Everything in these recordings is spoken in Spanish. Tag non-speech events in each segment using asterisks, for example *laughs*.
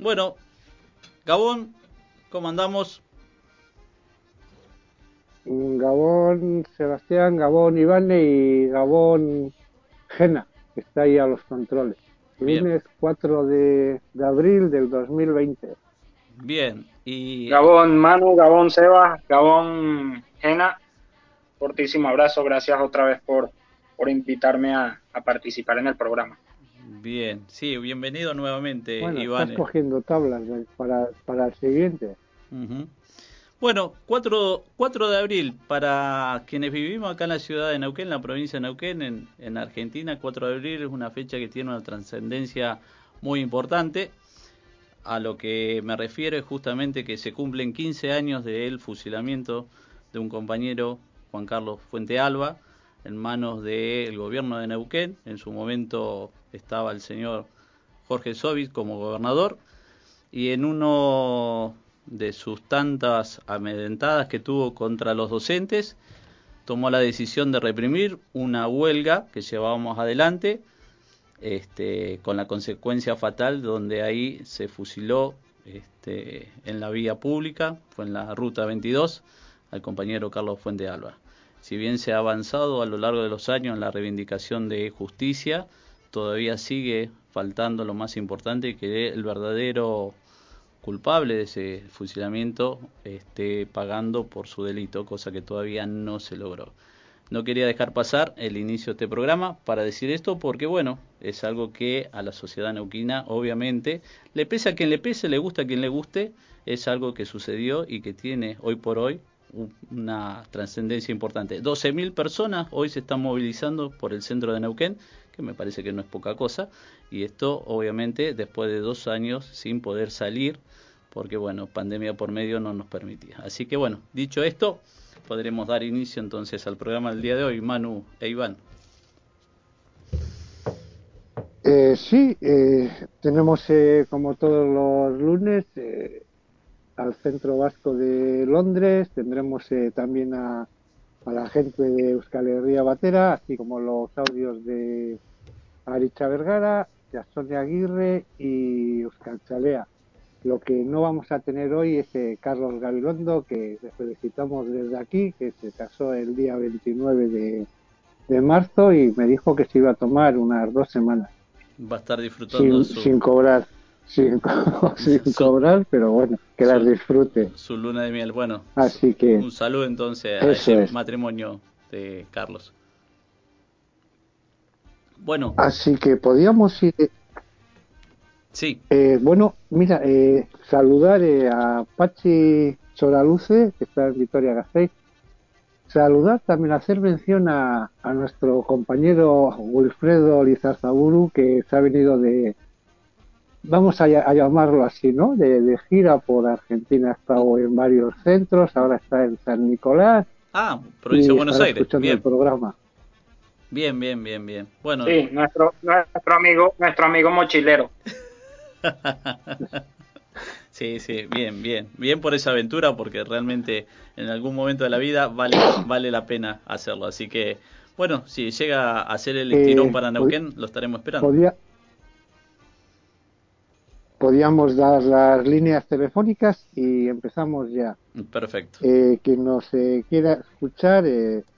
Bueno, Gabón, ¿cómo andamos? Gabón Sebastián, Gabón Iván y Gabón Gena, que está ahí a los controles. Lunes 4 de, abril del 2020. Bien, y... Gabón Manu, Gabón Seba, Gabón Gena, fortísimo abrazo, gracias otra vez por, por invitarme a, participar en el programa. Bien, sí, bienvenido nuevamente, bueno, Iván. Estás cogiendo tablas para, para el siguiente. Bueno, 4, 4 de abril, para quienes vivimos acá en la ciudad de Neuquén, en la provincia de Neuquén, en, en Argentina, 4 de abril es una fecha que tiene una trascendencia muy importante. A lo que me refiero es justamente que se cumplen 15 años del fusilamiento de un compañero, Juan Carlos Fuente Alba, en manos del gobierno de Neuquén. En su momento estaba el señor Jorge Sobis como gobernador y en uno de sus tantas amedrentadas que tuvo contra los docentes, tomó la decisión de reprimir una huelga que llevábamos adelante, este, con la consecuencia fatal donde ahí se fusiló este, en la vía pública, fue en la ruta 22, al compañero Carlos Fuente Alba. Si bien se ha avanzado a lo largo de los años en la reivindicación de justicia, todavía sigue faltando lo más importante que el verdadero culpable de ese fusilamiento esté pagando por su delito, cosa que todavía no se logró. No quería dejar pasar el inicio de este programa para decir esto porque, bueno, es algo que a la sociedad neuquina, obviamente, le pese a quien le pese, le gusta a quien le guste, es algo que sucedió y que tiene hoy por hoy una trascendencia importante. 12.000 personas hoy se están movilizando por el centro de Neuquén, me parece que no es poca cosa, y esto obviamente después de dos años sin poder salir porque bueno, pandemia por medio no nos permitía. Así que bueno, dicho esto, podremos dar inicio entonces al programa del día de hoy, Manu e Iván. Eh, sí, eh, tenemos eh, como todos los lunes eh, al Centro Vasco de Londres, tendremos también a, a, la gente de Euskal Herria Batera, así como los audios de Aricha Vergara, de Sonia Aguirre y Euskal Chalea. Lo que no vamos a tener hoy es eh, Carlos Gabilondo, que le felicitamos desde aquí, que se casó el día 29 de, marzo y me dijo que se iba a tomar unas dos semanas. Va a estar disfrutando sin, sin cobrar. Sin, *laughs* cobrar, pero bueno, que las disfrute. Su luna de miel, bueno. Así que. Un saludo entonces a ese matrimonio de Carlos. Bueno. Así que podíamos ir Sí. Eh, bueno, mira, eh, saludar eh, a Pachi Soraluce, que está en Vitoria Gasteiz. Saludar también, hacer mención a, nuestro compañero Wilfredo Lizarzaburu, que se ha venido de, vamos a, llamarlo así, ¿no? De, gira por Argentina, ha estado en varios centros, ahora está en San Nicolás. Ah, provincia de Buenos Aires. Escuchando el programa. Bien, bien, bien, bien. Bueno. Sí, nuestro, nuestro amigo, nuestro amigo mochilero. *laughs* sí, sí, bien, bien. Bien por esa aventura porque realmente en algún momento de la vida vale, vale la pena hacerlo. Así que, bueno, si llega a hacer el estirón eh, para Neuquén, lo estaremos esperando. Podía, podíamos dar las líneas telefónicas y empezamos ya. Perfecto. Eh, quien nos eh, quiera escuchar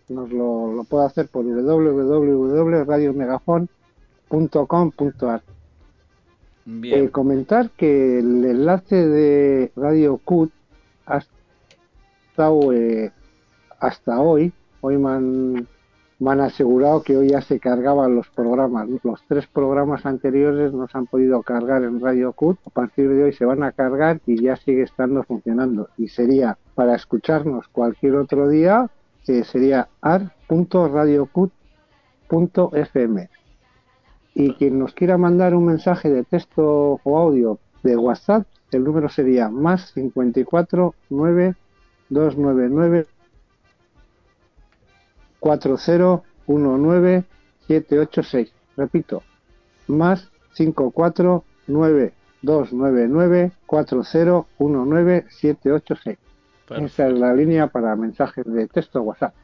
nos lo, lo puede hacer por www.radiomegafon.com.ar eh, comentar que el enlace de Radio CUT ha estado eh, hasta hoy, hoy me han, han, asegurado que hoy ya se cargaban los programas. Los tres programas anteriores no se han podido cargar en Radio CUT. A partir de hoy se van a cargar y ya sigue estando funcionando. Y sería para escucharnos cualquier otro día, que sería ar.radiocut.fm y quien nos quiera mandar un mensaje de texto o audio de WhatsApp, el número sería más 54 9 299 4019 786. Repito, más 54 9 299 4019 786. Esa es la línea para mensajes de texto WhatsApp.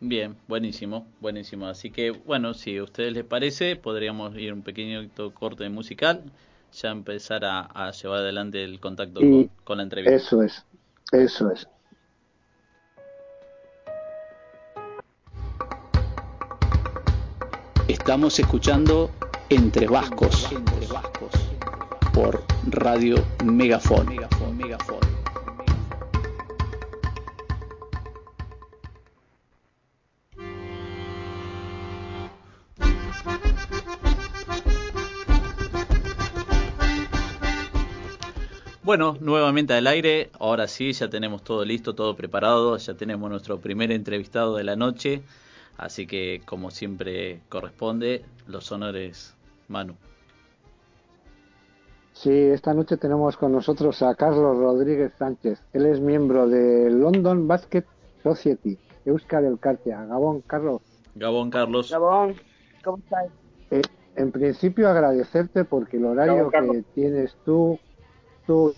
Bien, buenísimo, buenísimo. Así que, bueno, si a ustedes les parece, podríamos ir un pequeño corte musical ya empezar a, llevar adelante el contacto con, la entrevista. Eso es, eso es. Estamos escuchando Entre Vascos, Entre Vascos por Radio Megafon. Megafon, Megafon. Bueno, nuevamente al aire. Ahora sí, ya tenemos todo listo, todo preparado. Ya tenemos nuestro primer entrevistado de la noche. Así que, como siempre corresponde, los honores, Manu. Sí, esta noche tenemos con nosotros a Carlos Rodríguez Sánchez. Él es miembro de London Basket Society, Euskal del Cartia. Gabón, Carlos. Gabón, Carlos. Gabón, ¿cómo estás? Eh, en principio agradecerte porque el horario que tienes tú tú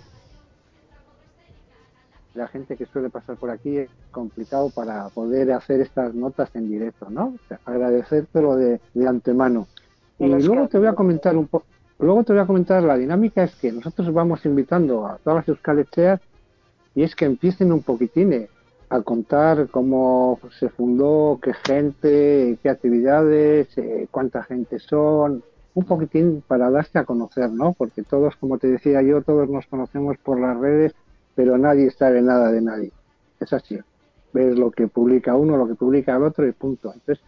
la gente que suele pasar por aquí es complicado para poder hacer estas notas en directo, ¿no? agradecértelo de, de antemano. Y luego te voy a comentar un poco, luego te voy a comentar la dinámica es que nosotros vamos invitando a todas las euskalecheas y es que empiecen un poquitín eh, a contar cómo se fundó, qué gente, qué actividades, eh, cuánta gente son, un poquitín para darse a conocer, ¿no? Porque todos, como te decía yo, todos nos conocemos por las redes, pero nadie sabe nada de nadie. Es así. Ves lo que publica uno, lo que publica el otro y punto. Entonces,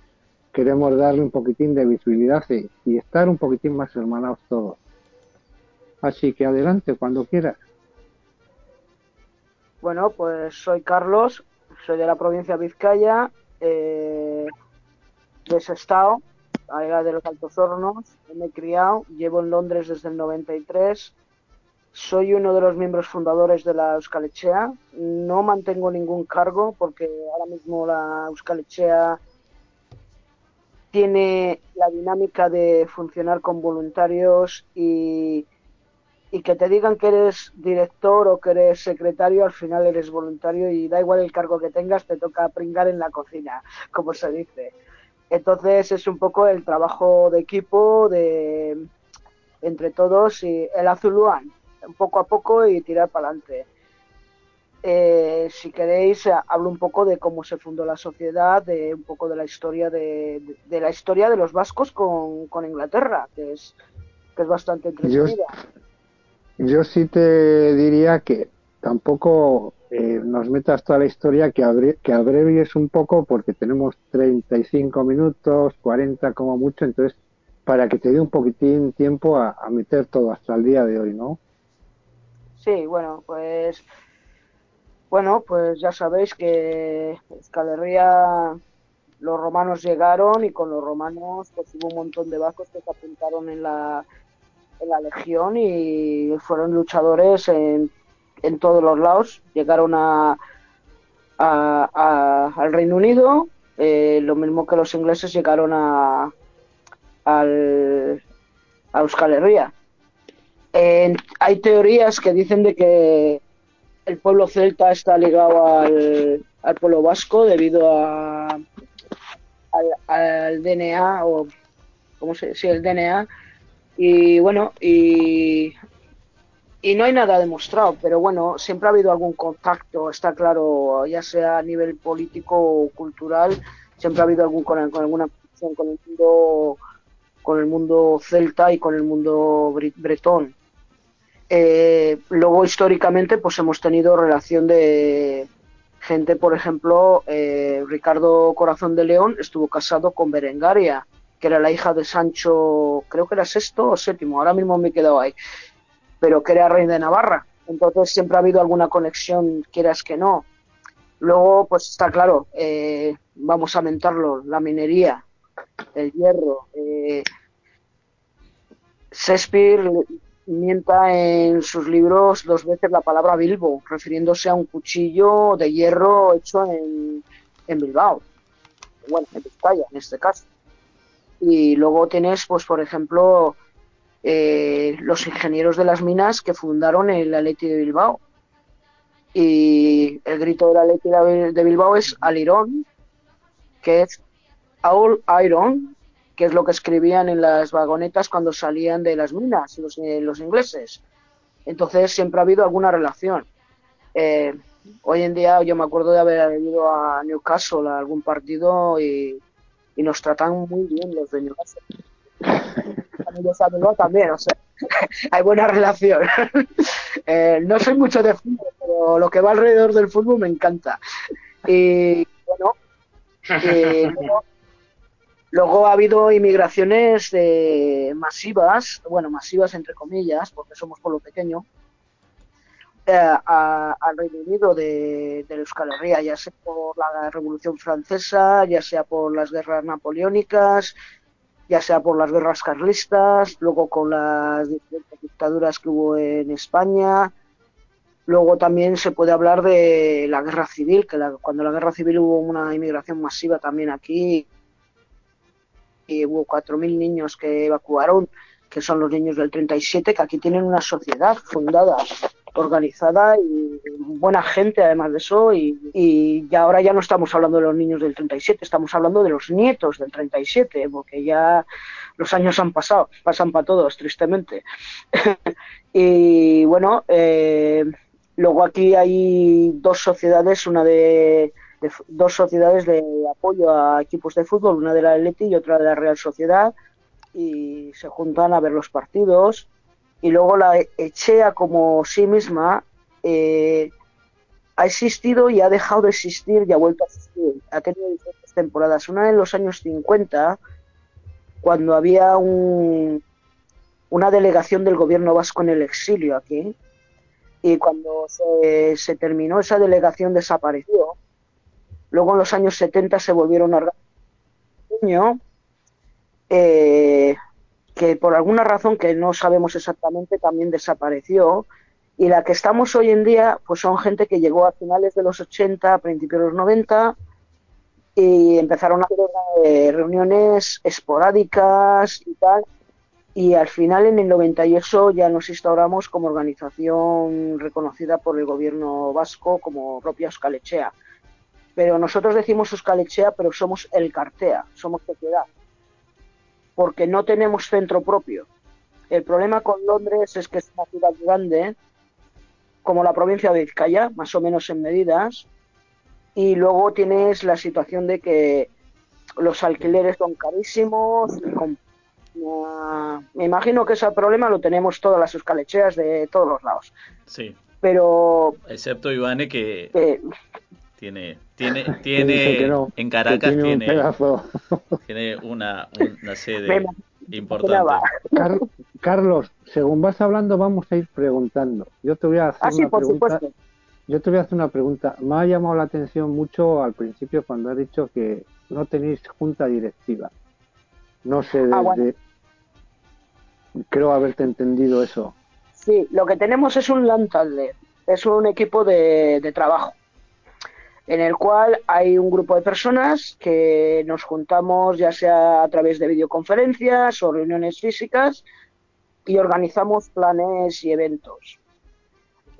queremos darle un poquitín de visibilidad y, estar un poquitín más hermanados todos. Así que adelante, cuando quieras. Bueno, pues soy Carlos, soy de la provincia de Vizcaya, eh, de Sestao, de los Altos Hornos, me he criado, llevo en Londres desde el 93, soy uno de los miembros fundadores de la Euskalechea, no mantengo ningún cargo porque ahora mismo la Euskalechea tiene la dinámica de funcionar con voluntarios y, y que te digan que eres director o que eres secretario, al final eres voluntario y da igual el cargo que tengas, te toca pringar en la cocina, como se dice. Entonces es un poco el trabajo de equipo de entre todos y el azuluán, poco a poco y tirar para adelante. Eh, si queréis, hablo un poco de cómo se fundó la sociedad, de un poco de la historia de, la historia de los vascos con, Inglaterra, que es, que es bastante entretenida. yo sí te diría que tampoco eh, nos metas toda la historia, que, que abrevies un poco porque tenemos 35 minutos, 40 como mucho, entonces para que te dé un poquitín tiempo a, meter todo hasta el día de hoy, ¿no? Sí, bueno, pues bueno, pues ya sabéis que Escalería los romanos llegaron y con los romanos pues hubo un montón de vascos que se apuntaron en la en la legión y fueron luchadores en en todos los lados. Llegaron a, al Reino Unido, eh, lo mismo que los ingleses llegaron a, al, a Euskal Herria. hay teorías que dicen de que el pueblo celta está ligado al, al pueblo vasco debido a, al, al DNA o ¿cómo se sí, el DNA y bueno y y no hay nada demostrado, pero bueno, siempre ha habido algún contacto, está claro, ya sea a nivel político o cultural, siempre ha habido algún con, alguna conexión con el mundo con el mundo celta y con el mundo bretón. Eh, luego históricamente pues hemos tenido relación de gente, por ejemplo, eh, Ricardo Corazón de León estuvo casado con Berengaria, que era la hija de Sancho, creo que era sexto o séptimo, ahora mismo me he quedado ahí pero que era rey de Navarra. Entonces siempre ha habido alguna conexión, quieras que no. Luego, pues está claro, eh, vamos a mentarlo, la minería, el hierro. Eh, Shakespeare mienta en sus libros dos veces la palabra Bilbo, refiriéndose a un cuchillo de hierro hecho en, en Bilbao, bueno, en Vizcaya en este caso. Y luego tienes, pues por ejemplo, eh, los ingenieros de las minas que fundaron el Atleti de Bilbao. Y el grito del Atleti de Bilbao es Alirón, que es All Iron, que es lo que escribían en las vagonetas cuando salían de las minas los, eh, los ingleses. Entonces siempre ha habido alguna relación. Eh, hoy en día yo me acuerdo de haber ido a Newcastle a algún partido y, y nos tratan muy bien los de Newcastle. *laughs* Amigos también, o sea, *laughs* hay buena relación. *laughs* eh, no soy mucho de fútbol, pero lo que va alrededor del fútbol me encanta. Y bueno, y *laughs* luego, luego ha habido inmigraciones eh, masivas, bueno, masivas entre comillas, porque somos pueblo pequeño, eh, al Reino Unido de, de Euskal Herria, ya sea por la Revolución Francesa, ya sea por las guerras napoleónicas, ya sea por las guerras carlistas, luego con las diferentes dictaduras que hubo en España. Luego también se puede hablar de la guerra civil, que la- cuando la guerra civil hubo una inmigración masiva también aquí y hubo 4.000 niños que evacuaron, que son los niños del 37, que aquí tienen una sociedad fundada, organizada y buena gente además de eso. Y, y ya ahora ya no estamos hablando de los niños del 37, estamos hablando de los nietos del 37, porque ya los años han pasado, pasan para todos, tristemente. *laughs* y bueno, eh, luego aquí hay dos sociedades, una de dos sociedades de apoyo a equipos de fútbol, una de la Atleti y otra de la Real Sociedad, y se juntan a ver los partidos. Y luego la Echea como sí misma eh, ha existido y ha dejado de existir y ha vuelto a existir. Ha tenido diferentes temporadas. Una en los años 50, cuando había un, una delegación del gobierno vasco en el exilio aquí, y cuando se, se terminó esa delegación desapareció. Luego en los años 70 se volvieron a organizar, eh, que por alguna razón que no sabemos exactamente también desapareció. Y la que estamos hoy en día, pues son gente que llegó a finales de los 80, a principios de los 90, y empezaron a hacer eh, reuniones esporádicas y tal. Y al final, en el 98, ya nos instauramos como organización reconocida por el gobierno vasco como propia Euskalechea. Pero nosotros decimos Euskalechea, pero somos el Cartea, somos sociedad. Porque no tenemos centro propio. El problema con Londres es que es una ciudad grande, como la provincia de Vizcaya, más o menos en medidas, y luego tienes la situación de que los alquileres son carísimos, y con- me imagino que ese problema lo tenemos todas las euskalecheas de todos los lados. Sí, Pero excepto Ivane que tiene, tiene, *laughs* tiene no, en Caracas tiene un *laughs* una, una sede importante. Car- Carlos, según vas hablando, vamos a ir preguntando. Yo te voy a hacer Ah, sí, una por pregunta. supuesto. Yo te voy a hacer una pregunta. Me ha llamado la atención mucho al principio cuando has dicho que no tenéis junta directiva. No sé desde. Ah, bueno. Creo haberte entendido eso. Sí, lo que tenemos es un Lantalde, es un equipo de, de trabajo, en el cual hay un grupo de personas que nos juntamos ya sea a través de videoconferencias o reuniones físicas y organizamos planes y eventos.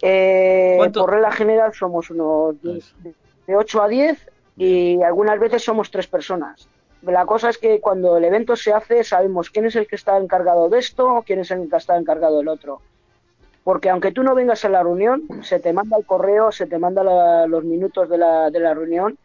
Eh, ¿Cuánto- por regla general somos unos de 8 a 10 y algunas veces somos tres personas. La cosa es que cuando el evento se hace sabemos quién es el que está encargado de esto, quién es el que está encargado del otro. Porque aunque tú no vengas a la reunión, se te manda el correo, se te manda la- los minutos de la, de la reunión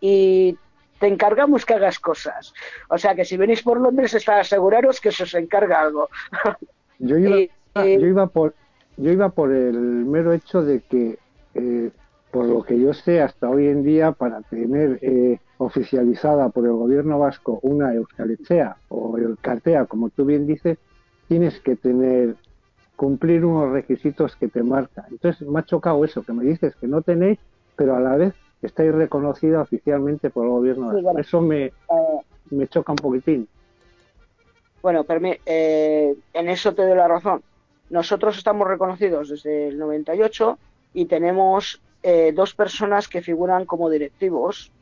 y te encargamos que hagas cosas. O sea que si venís por Londres, está aseguraros que se os encarga algo. *laughs* Yo iba, eh, yo iba por yo iba por el mero hecho de que eh, por lo que yo sé hasta hoy en día para tener eh, oficializada por el gobierno vasco una Euskalechea o el Cartea como tú bien dices tienes que tener cumplir unos requisitos que te marcan entonces me ha chocado eso que me dices que no tenéis pero a la vez estáis reconocida oficialmente por el gobierno Sí, bueno. eso me, Eh, me choca un poquitín Bueno, permi- eh, en eso te doy la razón. Nosotros estamos reconocidos desde el 98 y tenemos eh, dos personas que figuran como directivos.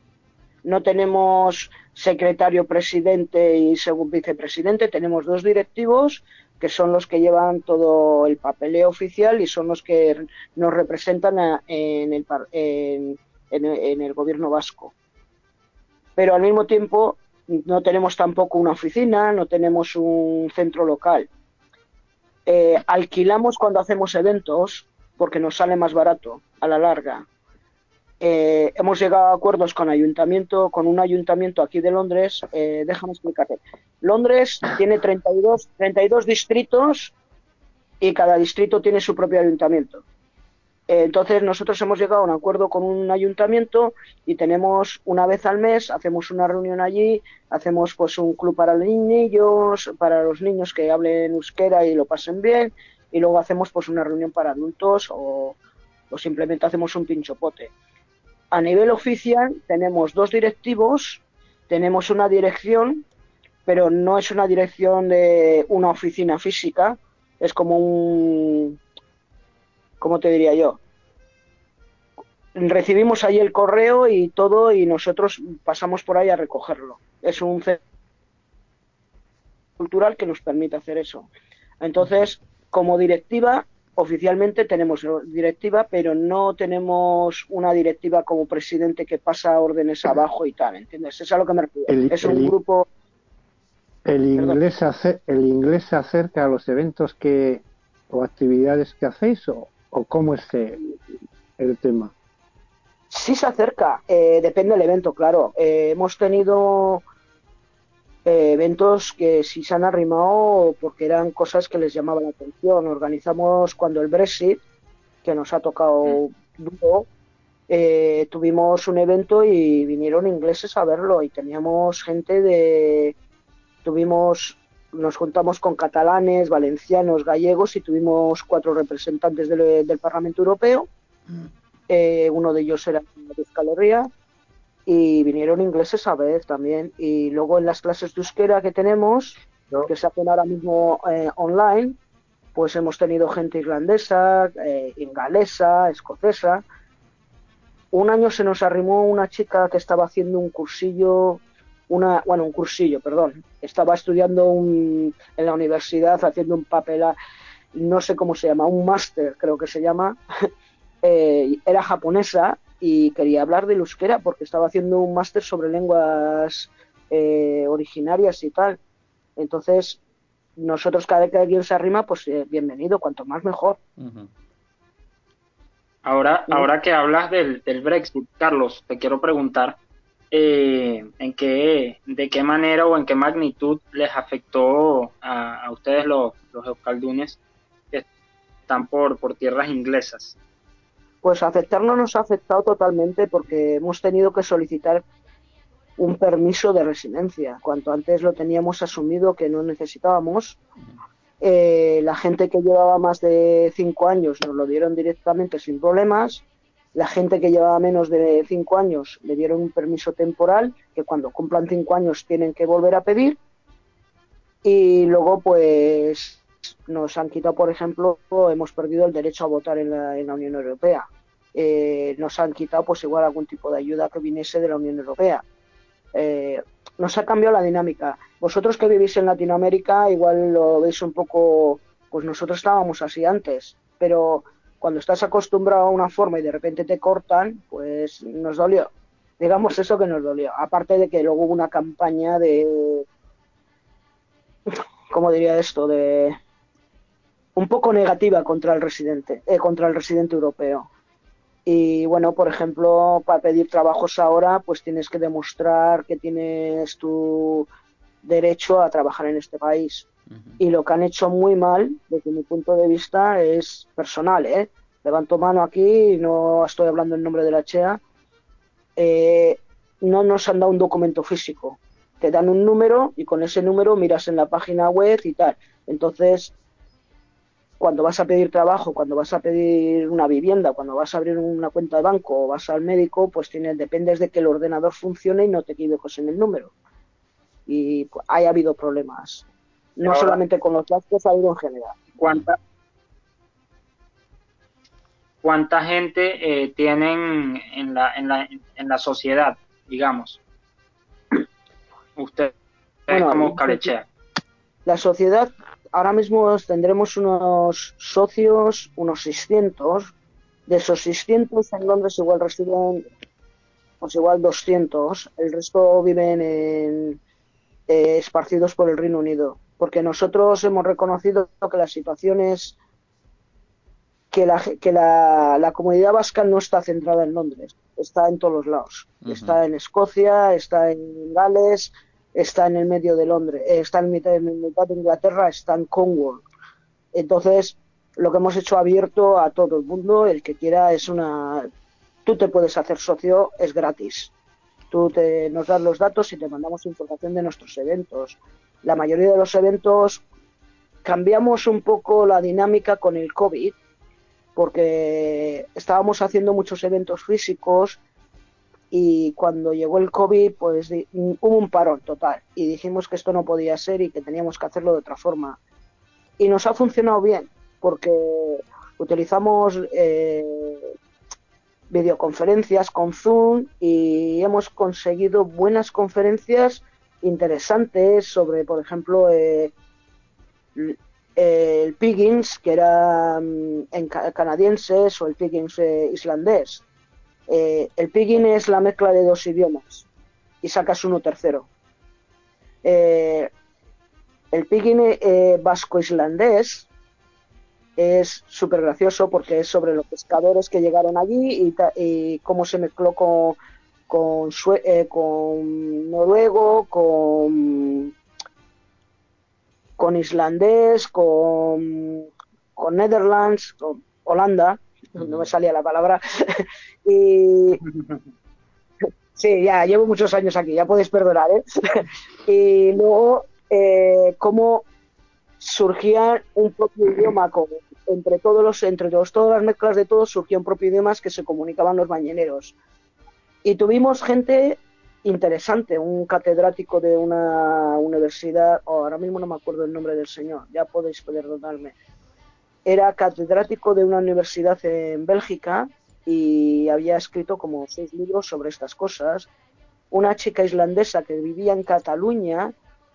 No tenemos secretario, presidente y según vicepresidente, tenemos dos directivos que son los que llevan todo el papeleo oficial y son los que nos representan en, el, en el gobierno vasco. Pero al mismo tiempo no tenemos tampoco una oficina, no tenemos un centro local. Eh, alquilamos cuando hacemos eventos porque nos sale más barato a la larga. Eh, hemos llegado a acuerdos con ayuntamiento, con un ayuntamiento aquí de Londres. Eh, déjame explicarte. Londres tiene 32, 32 distritos y cada distrito tiene su propio ayuntamiento. Eh, entonces nosotros hemos llegado a un acuerdo con un ayuntamiento y tenemos una vez al mes, hacemos una reunión allí, hacemos pues un club para los niños, para los niños que hablen euskera y lo pasen bien, y luego hacemos pues una reunión para adultos o, o simplemente hacemos un pinchopote. A nivel oficial tenemos dos directivos, tenemos una dirección, pero no es una dirección de una oficina física, es como un, ¿cómo te diría yo? Recibimos ahí el correo y todo y nosotros pasamos por ahí a recogerlo. Es un centro cultural que nos permite hacer eso. Entonces, como directiva, oficialmente tenemos directiva, pero no tenemos una directiva como presidente que pasa órdenes abajo y tal, ¿entiendes? Es a lo que me refiero. El- es un el- grupo... El inglés, se el inglés se acerca a los eventos que o actividades que hacéis o, o cómo es el tema. Sí se acerca, eh, depende del evento, claro. Eh, hemos tenido eh, eventos que sí se han arrimado porque eran cosas que les llamaban la atención. Organizamos cuando el Brexit, que nos ha tocado duro, eh, tuvimos un evento y vinieron ingleses a verlo y teníamos gente de... Tuvimos, nos juntamos con catalanes, valencianos, gallegos y tuvimos cuatro representantes del, del Parlamento Europeo. Eh, uno de ellos era de Euskal Herria y vinieron ingleses a ver también. Y luego en las clases de euskera que tenemos, No. que se hacen ahora mismo eh, online, pues hemos tenido gente irlandesa, eh, ingalesa, escocesa. Un año se nos arrimó una chica que estaba haciendo un cursillo, una, bueno, un cursillo, perdón. Estaba estudiando un- en la universidad haciendo un papel, a- no sé cómo se llama, un máster creo que se llama. *laughs* Eh, era japonesa y quería hablar del euskera porque estaba haciendo un máster sobre lenguas eh, originarias y tal. Entonces, nosotros cada vez que alguien se arrima, pues eh, bienvenido, cuanto más mejor. Ahora, Sí. ahora que hablas del, del Brexit, Carlos, te quiero preguntar eh, en qué, de qué manera o en qué magnitud les afectó a, a ustedes los, los euskaldunes que están por, por tierras inglesas. Pues afectarnos nos ha afectado totalmente porque hemos tenido que solicitar un permiso de residencia. Cuanto antes lo teníamos asumido que no necesitábamos. Eh, la gente que llevaba más de cinco años nos lo dieron directamente sin problemas. La gente que llevaba menos de cinco años le dieron un permiso temporal que cuando cumplan cinco años tienen que volver a pedir. Y luego, pues, nos han quitado, por ejemplo, hemos perdido el derecho a votar en la, en la Unión Europea. Eh, nos han quitado, pues, igual algún tipo de ayuda que viniese de la Unión Europea. Eh, nos ha cambiado la dinámica. Vosotros que vivís en Latinoamérica, igual lo veis un poco, pues nosotros estábamos así antes, pero cuando estás acostumbrado a una forma y de repente te cortan, pues nos dolió. Digamos eso que nos dolió. Aparte de que luego hubo una campaña de, ¿cómo diría esto? De un poco negativa contra el residente, eh, contra el residente europeo. Y bueno, por ejemplo, para pedir trabajos ahora, pues tienes que demostrar que tienes tu derecho a trabajar en este país. Ujú. Y lo que han hecho muy mal, desde mi punto de vista, es personal, ¿eh? Levanto mano aquí, no estoy hablando en nombre de la CHEA. Eh, no nos han dado un documento físico. Te dan un número y con ese número miras en la página web y tal. Entonces, cuando vas a pedir trabajo, cuando vas a pedir una vivienda, cuando vas a abrir una cuenta de banco o vas al médico, pues tienes, dependes de que el ordenador funcione y no te equivoques en el número. Y pues, hay habido problemas. No Ahora- solamente con los vascos, ha habido en general. ¿Cuánta, cuánta gente eh, tienen en la, en, la, en la sociedad, digamos? Ustedes Bueno, como Calechea. La sociedad, ahora mismo tendremos unos socios, unos 600. De esos 600 en Londres igual residen, pues igual 200. El resto viven en, eh, esparcidos por el Reino Unido, porque nosotros hemos reconocido que la situación es que la, que la, la comunidad vasca no está centrada en Londres, está en todos los lados. Está en Escocia, está en Gales, está en el medio de Londres, eh, está en mitad, de Inglaterra, está en Cornwall. Entonces, lo que hemos hecho abierto a todo el mundo, el que quiera es una... Tú te puedes hacer socio, es gratis. Tú te, nos das los datos y te mandamos información de nuestros eventos. La mayoría de los eventos cambiamos un poco la dinámica con el COVID, porque estábamos haciendo muchos eventos físicos y cuando llegó el COVID, pues hubo un parón total y dijimos que esto no podía ser y que teníamos que hacerlo de otra forma. Y nos ha funcionado bien porque utilizamos eh, videoconferencias con Zoom y hemos conseguido buenas conferencias interesantes sobre, por ejemplo, eh, el Piggins, que era mm, en canadienses, o el Piggins eh, islandés. Eh, el Piggin es la mezcla de dos idiomas y sacas uno tercero. Eh, el Piggin vasco-islandés es súper gracioso porque es sobre los pescadores que llegaron allí y, cómo se mezcló con, con, con noruego, con con islandés, con, con Netherlands, con Holanda, no me salía la palabra, *laughs* y *laughs* sí, ya llevo muchos años aquí, ya podéis perdonar, ¿eh? *laughs* y luego eh, cómo surgía un propio idioma entre todos los, entre todas las mezclas de todos surgía un propio idioma que se comunicaban los bañeneros. Y tuvimos gente interesante, un catedrático de una universidad, oh, ahora mismo no me acuerdo el nombre del señor, ya podéis perdonarme. Era catedrático de una universidad en Bélgica y había escrito como seis libros sobre estas cosas. Una chica islandesa que vivía en Cataluña,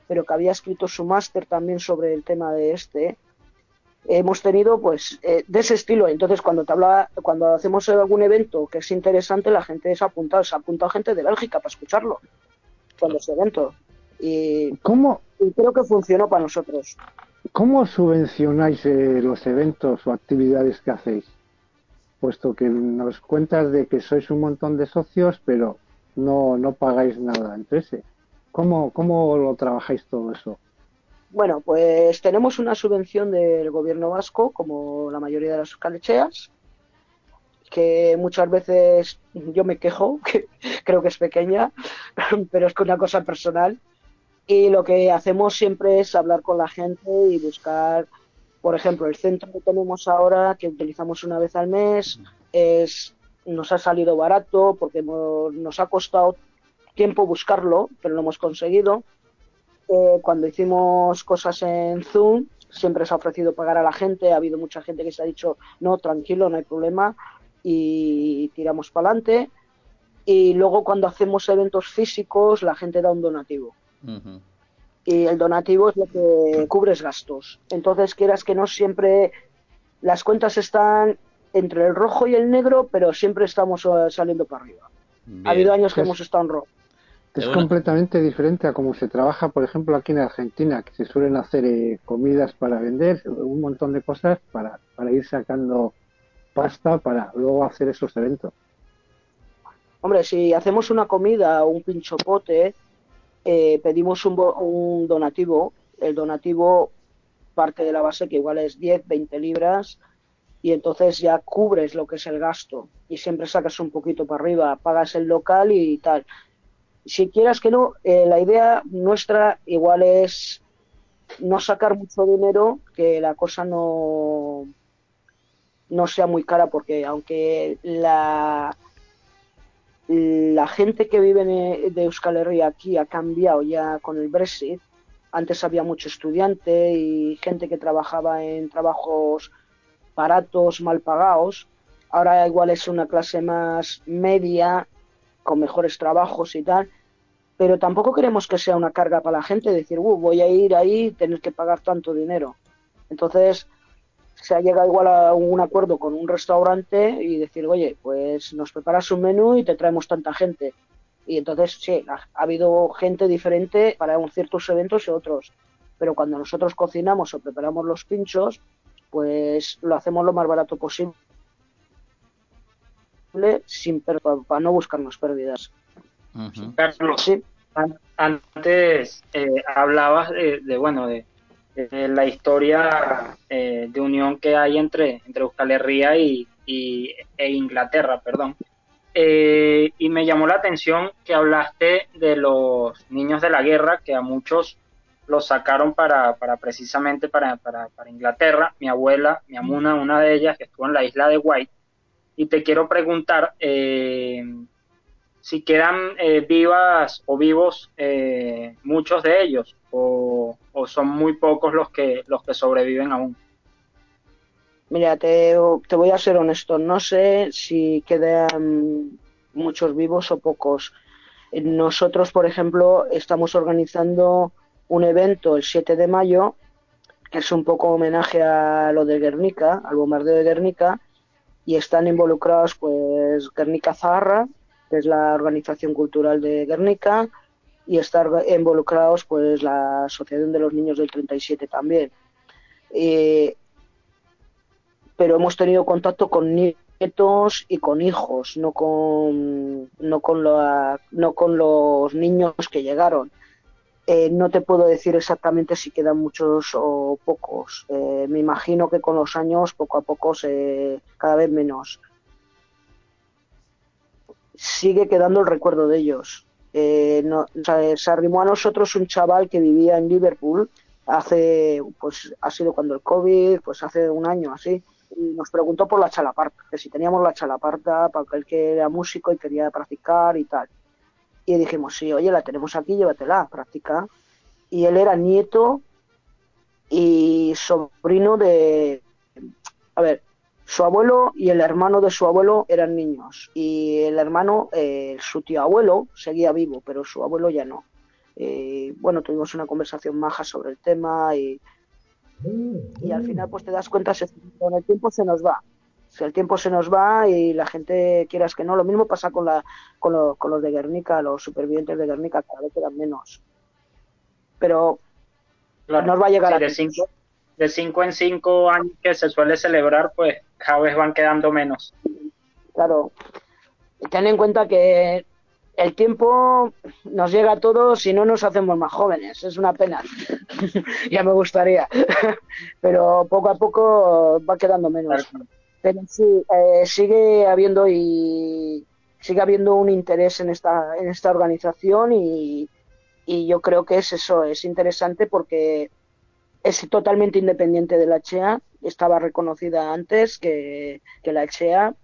pero que había escrito su máster también sobre el tema de este hemos tenido pues eh, de ese estilo. Entonces cuando te habla, cuando hacemos algún evento que es interesante, la gente se ha apuntado, se ha apuntado gente de Bélgica para escucharlo cuando ese evento. Y, ¿Cómo? y creo que funcionó para nosotros. ¿Cómo subvencionáis eh, los eventos o actividades que hacéis? Puesto que nos cuentas de que sois un montón de socios, pero no, no pagáis nada entre ese. ¿Cómo, ¿Cómo lo trabajáis todo eso? Bueno, pues tenemos una subvención del gobierno vasco, como la mayoría de las calecheas, que muchas veces yo me quejo, *laughs* que creo que es pequeña, *laughs* pero es una cosa personal. Y lo que hacemos siempre es hablar con la gente y buscar, por ejemplo, el centro que tenemos ahora, que utilizamos una vez al mes, es nos ha salido barato porque nos ha costado tiempo buscarlo, pero lo hemos conseguido eh, cuando hicimos cosas en Zoom, siempre se ha ofrecido pagar a la gente, ha habido mucha gente que se ha dicho, no, tranquilo, no hay problema, y tiramos para adelante. Y luego cuando hacemos eventos físicos, la gente da un donativo. Y el donativo es lo que cubres gastos. Entonces, quieras que no, siempre las cuentas están entre el rojo y el negro, pero siempre estamos eh, saliendo para arriba. Ha habido años que hemos estado en rojo. Es completamente diferente a cómo se trabaja, por ejemplo, aquí en Argentina, que se suelen hacer eh, comidas para vender, un montón de cosas para, para ir sacando pasta para luego hacer esos eventos. Hombre, si hacemos una comida o un pinchopote, eh, pedimos un, un donativo. El donativo parte de la base que igual es 10, 20 libras y entonces ya cubres lo que es el gasto y siempre sacas un poquito para arriba, pagas el local y tal si quieras que no, eh, la idea nuestra igual es no sacar mucho dinero, que la cosa no, no sea muy cara, porque aunque la, la gente que vive de Euskal Herria aquí ha cambiado ya con el Brexit, antes había mucho estudiante y gente que trabajaba en trabajos baratos, mal pagados, ahora igual es una clase más media con mejores trabajos y tal, pero tampoco queremos que sea una carga para la gente, decir, uh, voy a ir ahí y tener que pagar tanto dinero. Entonces, se ha llegado igual a un acuerdo con un restaurante y decir, oye, pues nos preparas un menú y te traemos tanta gente. Y entonces, sí, ha, habido gente diferente para un ciertos eventos y otros. Pero cuando nosotros cocinamos o preparamos los pinchos, pues lo hacemos lo más barato posible sin para no buscarnos pérdidas. Carlos, sí. antes eh, hablabas de, bueno, de, la historia eh, de unión que hay entre, entre Euskal Herria y, e Inglaterra, perdón. Eh, y me llamó la atención que hablaste de los niños de la guerra, que a muchos los sacaron para, para precisamente para, para, para, Inglaterra. Mi abuela, mi amuna, una de ellas, que estuvo en la isla de White. Y te quiero preguntar eh, si quedan eh, vivas o vivos muchos de ellos, o, o, son muy pocos los que, los que sobreviven aún. Mira, te, te voy a ser honesto, no sé si quedan muchos vivos o pocos. Nosotros, por ejemplo, estamos organizando un evento el 7 de mayo, que es un poco homenaje a lo de Guernica, al bombardeo de Guernica, y están involucrados pues Guernica Zaharra, que es la organización cultural de Guernica, y están involucrados pues la Asociación de los Niños del 37 también. Pero hemos tenido contacto con nietos y con hijos, no con, no con, no con los niños que llegaron. Eh, no te puedo decir exactamente si quedan muchos o pocos. Eh, me imagino que con los años, poco a poco, se, cada vez menos. Sigue quedando el recuerdo de ellos. Eh, no, se arrimó a nosotros un chaval que vivía en Liverpool hace, pues ha sido cuando el COVID, pues hace un año así y nos preguntó por la chalaparta, que si teníamos la chalaparta para aquel que era músico y quería practicar y tal. Y dijimos, sí, oye, la tenemos aquí, llévatela, practica. Y él era nieto y sobrino de... A ver, su abuelo y el hermano de su abuelo eran niños. Y el hermano, eh, su tío abuelo, seguía vivo, pero su abuelo ya no. Eh, bueno, tuvimos una conversación maja sobre el tema y y al final pues te das cuenta que con el tiempo se nos va si el tiempo se nos va y la gente quieras que no lo mismo pasa con la con, los de Guernica los supervivientes de Guernica cada vez quedan menos pero nos va a llegar a de cinco de cinco en cinco años que se suele celebrar pues cada vez van quedando menos claro ten en cuenta que el tiempo nos llega a todos y no nos hacemos más jóvenes. Es una pena. *laughs* ya me gustaría. *laughs* Pero poco a poco va quedando menos. Pero sí, eh, sigue habiendo y sigue habiendo un interés en esta, en esta organización y, y yo creo que es eso, es interesante porque es totalmente independiente de la HEA. Estaba reconocida antes que, la HEA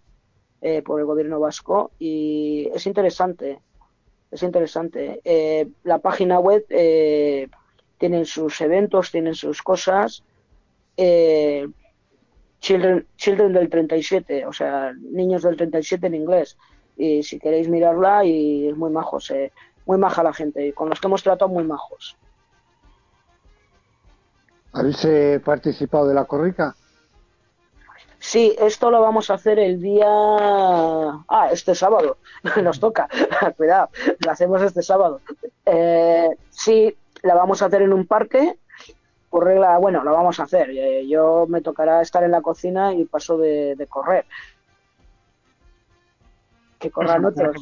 eh, por el gobierno vasco y es interesante, es interesante. Eh, la página web eh, tienen sus eventos, tienen sus cosas. Eh, Children, Children del 37, o sea, niños del 37 en inglés. Y si queréis mirarla, y es muy majo, muy maja la gente, y con los que hemos tratado muy majos. ¿Habéis participado de la corrica? Sí, esto lo vamos a hacer el día. Ah, este sábado. *laughs* Nos toca. *laughs* Cuidado, lo hacemos este sábado. Eh, sí, la vamos a hacer en un parque. Por regla, bueno, la vamos a hacer. Eh, yo me tocará estar en la cocina y paso de, correr. Que corran otros.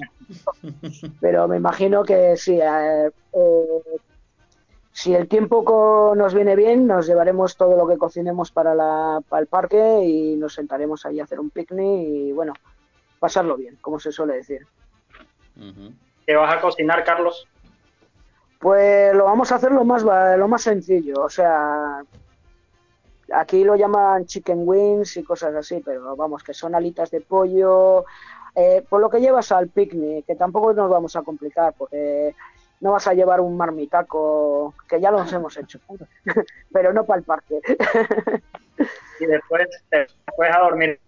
Pero me imagino que sí. Eh, si el tiempo nos viene bien, nos llevaremos todo lo que cocinemos para, la, para el parque y nos sentaremos ahí a hacer un picnic y, bueno, pasarlo bien, como se suele decir. ¿Qué vas a cocinar, Carlos? Pues lo vamos a hacer lo más, lo más sencillo, o sea, aquí lo llaman chicken wings y cosas así, pero vamos, que son alitas de pollo, eh, por lo que llevas al picnic, que tampoco nos vamos a complicar, porque no vas a llevar un marmitaco, que ya los hemos hecho, *laughs* pero no para el parque. y después te puedes a dormir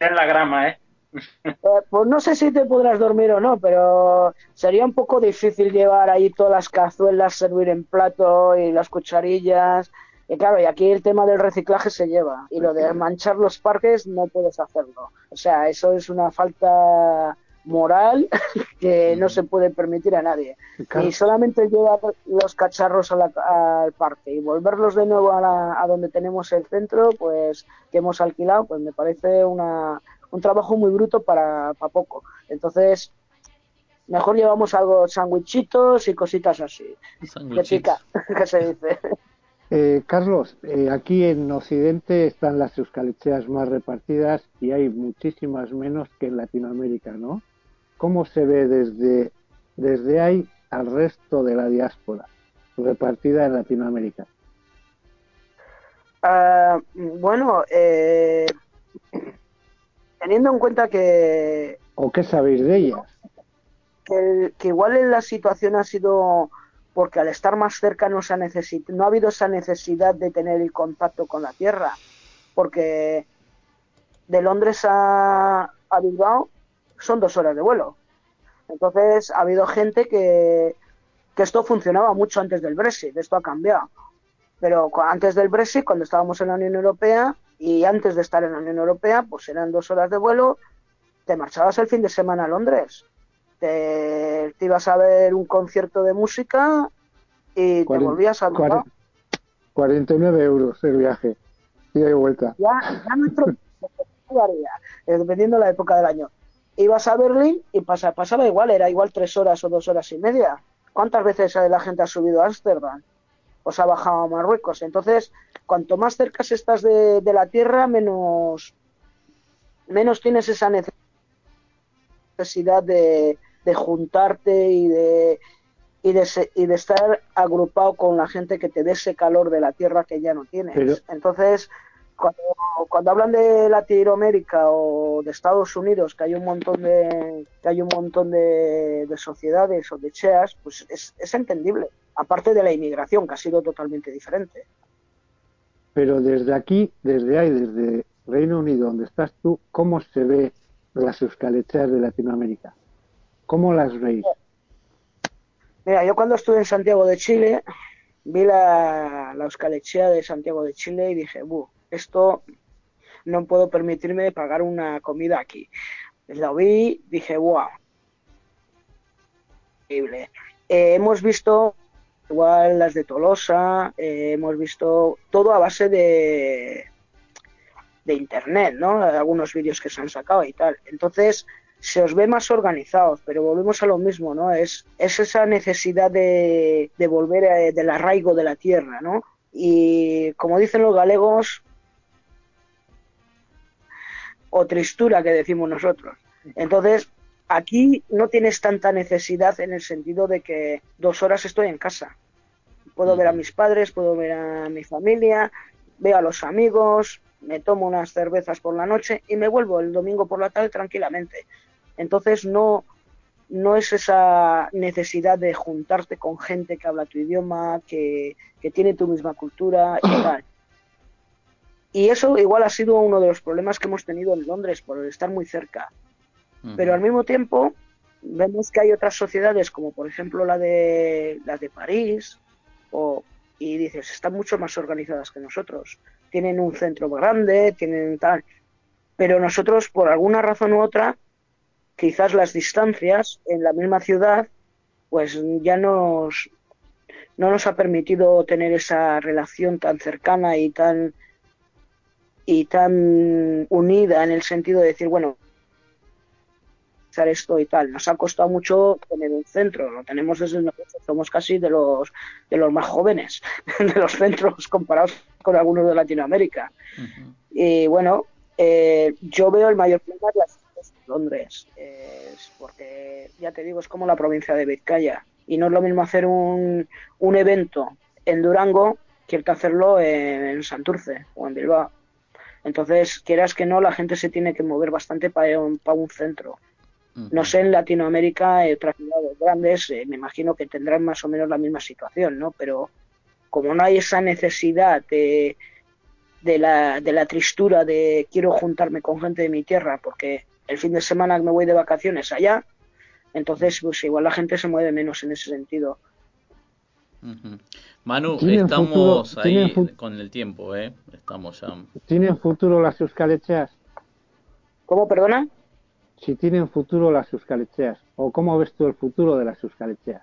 en la grama, ¿eh? *laughs* ¿eh? Pues no sé si te podrás dormir o no, pero sería un poco difícil llevar ahí todas las cazuelas, servir en plato y las cucharillas. Y claro, y aquí el tema del reciclaje se lleva. Y lo de manchar los parques no puedes hacerlo. O sea, eso es una falta moral *laughs* que no se puede permitir a nadie. Y solamente llevar los cacharros al parque y volverlos de nuevo a, a, donde tenemos el centro, pues que hemos alquilado, pues me parece una, un trabajo muy bruto para, para poco. Entonces, mejor llevamos algo, sandwichitos y cositas así. De pica, *laughs* que se dice. Eh, Carlos, eh, aquí en Occidente están las euskalecheas más repartidas y hay muchísimas menos que en Latinoamérica, ¿no? ¿Cómo se ve desde, desde ahí al resto de la diáspora repartida en Latinoamérica? Ah, bueno, eh, teniendo en cuenta que... ¿O qué sabéis de ellas? Que, que igual la situación ha sido porque al estar más cerca no, se ha no ha habido esa necesidad de tener el contacto con la Tierra, porque de Londres a, Bilbao son dos horas de vuelo. Entonces ha habido gente que, que esto funcionaba mucho antes del Brexit, esto ha cambiado. Pero antes del Brexit, cuando estábamos en la Unión Europea y antes de estar en la Unión Europea, pues eran dos horas de vuelo, te marchabas el fin de semana a Londres te, ibas a ver un concierto de música y te volvías a 49 euros el viaje, ida y vuelta. Ya, ya *laughs* dependiendo de la época del año. Ibas a Berlín y pasa, pasaba igual, era igual tres horas o dos horas y media. ¿Cuántas veces la gente ha subido a Ámsterdam? O se ha bajado a Marruecos. Entonces, cuanto más cerca estás de, de la tierra, menos, menos tienes esa necesidad de, de juntarte y de, y de, y de estar agrupado con la gente que te dé ese calor de la tierra que ya no tienes. Entonces, cuando, cuando hablan de Latinoamérica o de Estados Unidos, que hay un montón de, que hay un montón de, sociedades o de cheas, pues es, es entendible. Aparte de la inmigración, que ha sido totalmente diferente. Pero desde aquí, desde ahí, desde Reino Unido, donde estás tú, ¿cómo se ve las euskalecheas de Latinoamérica? ¿Cómo las veis? Mira, yo cuando estuve en Santiago de Chile, vi la, la Euskalechea de Santiago de Chile y dije, Buh, esto no puedo permitirme pagar una comida aquí. La vi, dije, wow. Increíble. Eh, hemos visto igual las de Tolosa, eh, hemos visto todo a base de, de internet, ¿no? Algunos vídeos que se han sacado y tal. Entonces, se os ve más organizados, pero volvemos a lo mismo, ¿no? Es, es esa necesidad de, de volver del arraigo de la tierra, ¿no? Y como dicen los galegos, o tristura que decimos nosotros. Entonces, aquí no tienes tanta necesidad en el sentido de que dos horas estoy en casa. Puedo ver a mis padres, puedo ver a mi familia, veo a los amigos, me tomo unas cervezas por la noche y me vuelvo el domingo por la tarde tranquilamente. Entonces no, no es esa necesidad de juntarte con gente que habla tu idioma, que, tiene tu misma cultura y *clears throat* tal. Y eso igual ha sido uno de los problemas que hemos tenido en Londres por estar muy cerca. Pero al mismo tiempo vemos que hay otras sociedades como por ejemplo la de la de París o y dices están mucho más organizadas que nosotros. Tienen un centro grande tienen tal. Pero nosotros por alguna razón u otra quizás las distancias en la misma ciudad pues ya nos no nos ha permitido tener esa relación tan cercana y tan y tan unida en el sentido de decir bueno esto y tal nos ha costado mucho tener un centro lo tenemos desde nosotros somos casi de los de los más jóvenes *laughs* de los centros comparados con algunos de Latinoamérica. Y bueno eh, yo veo el mayor problema de las Londres, es porque ya te digo, es como la provincia de Vizcaya y no es lo mismo hacer un, un evento en Durango que hacerlo en Santurce o en Bilbao. Entonces, quieras que no, la gente se tiene que mover bastante para un, para un centro. No sé, en Latinoamérica, otras ciudades grandes, eh, me imagino que tendrán más o menos la misma situación, ¿no? Pero como no hay esa necesidad de, de, la, de la tristura de quiero juntarme con gente de mi tierra porque el fin de semana me voy de vacaciones allá, entonces pues igual la gente se mueve menos en ese sentido. Manu, estamos ahí con el tiempo, ¿eh? Estamos ya. ¿Tienen futuro las euskalechas? ¿Cómo, perdona? si tienen futuro las Euskalecheas o cómo ves tú el futuro de las Euskalecheas.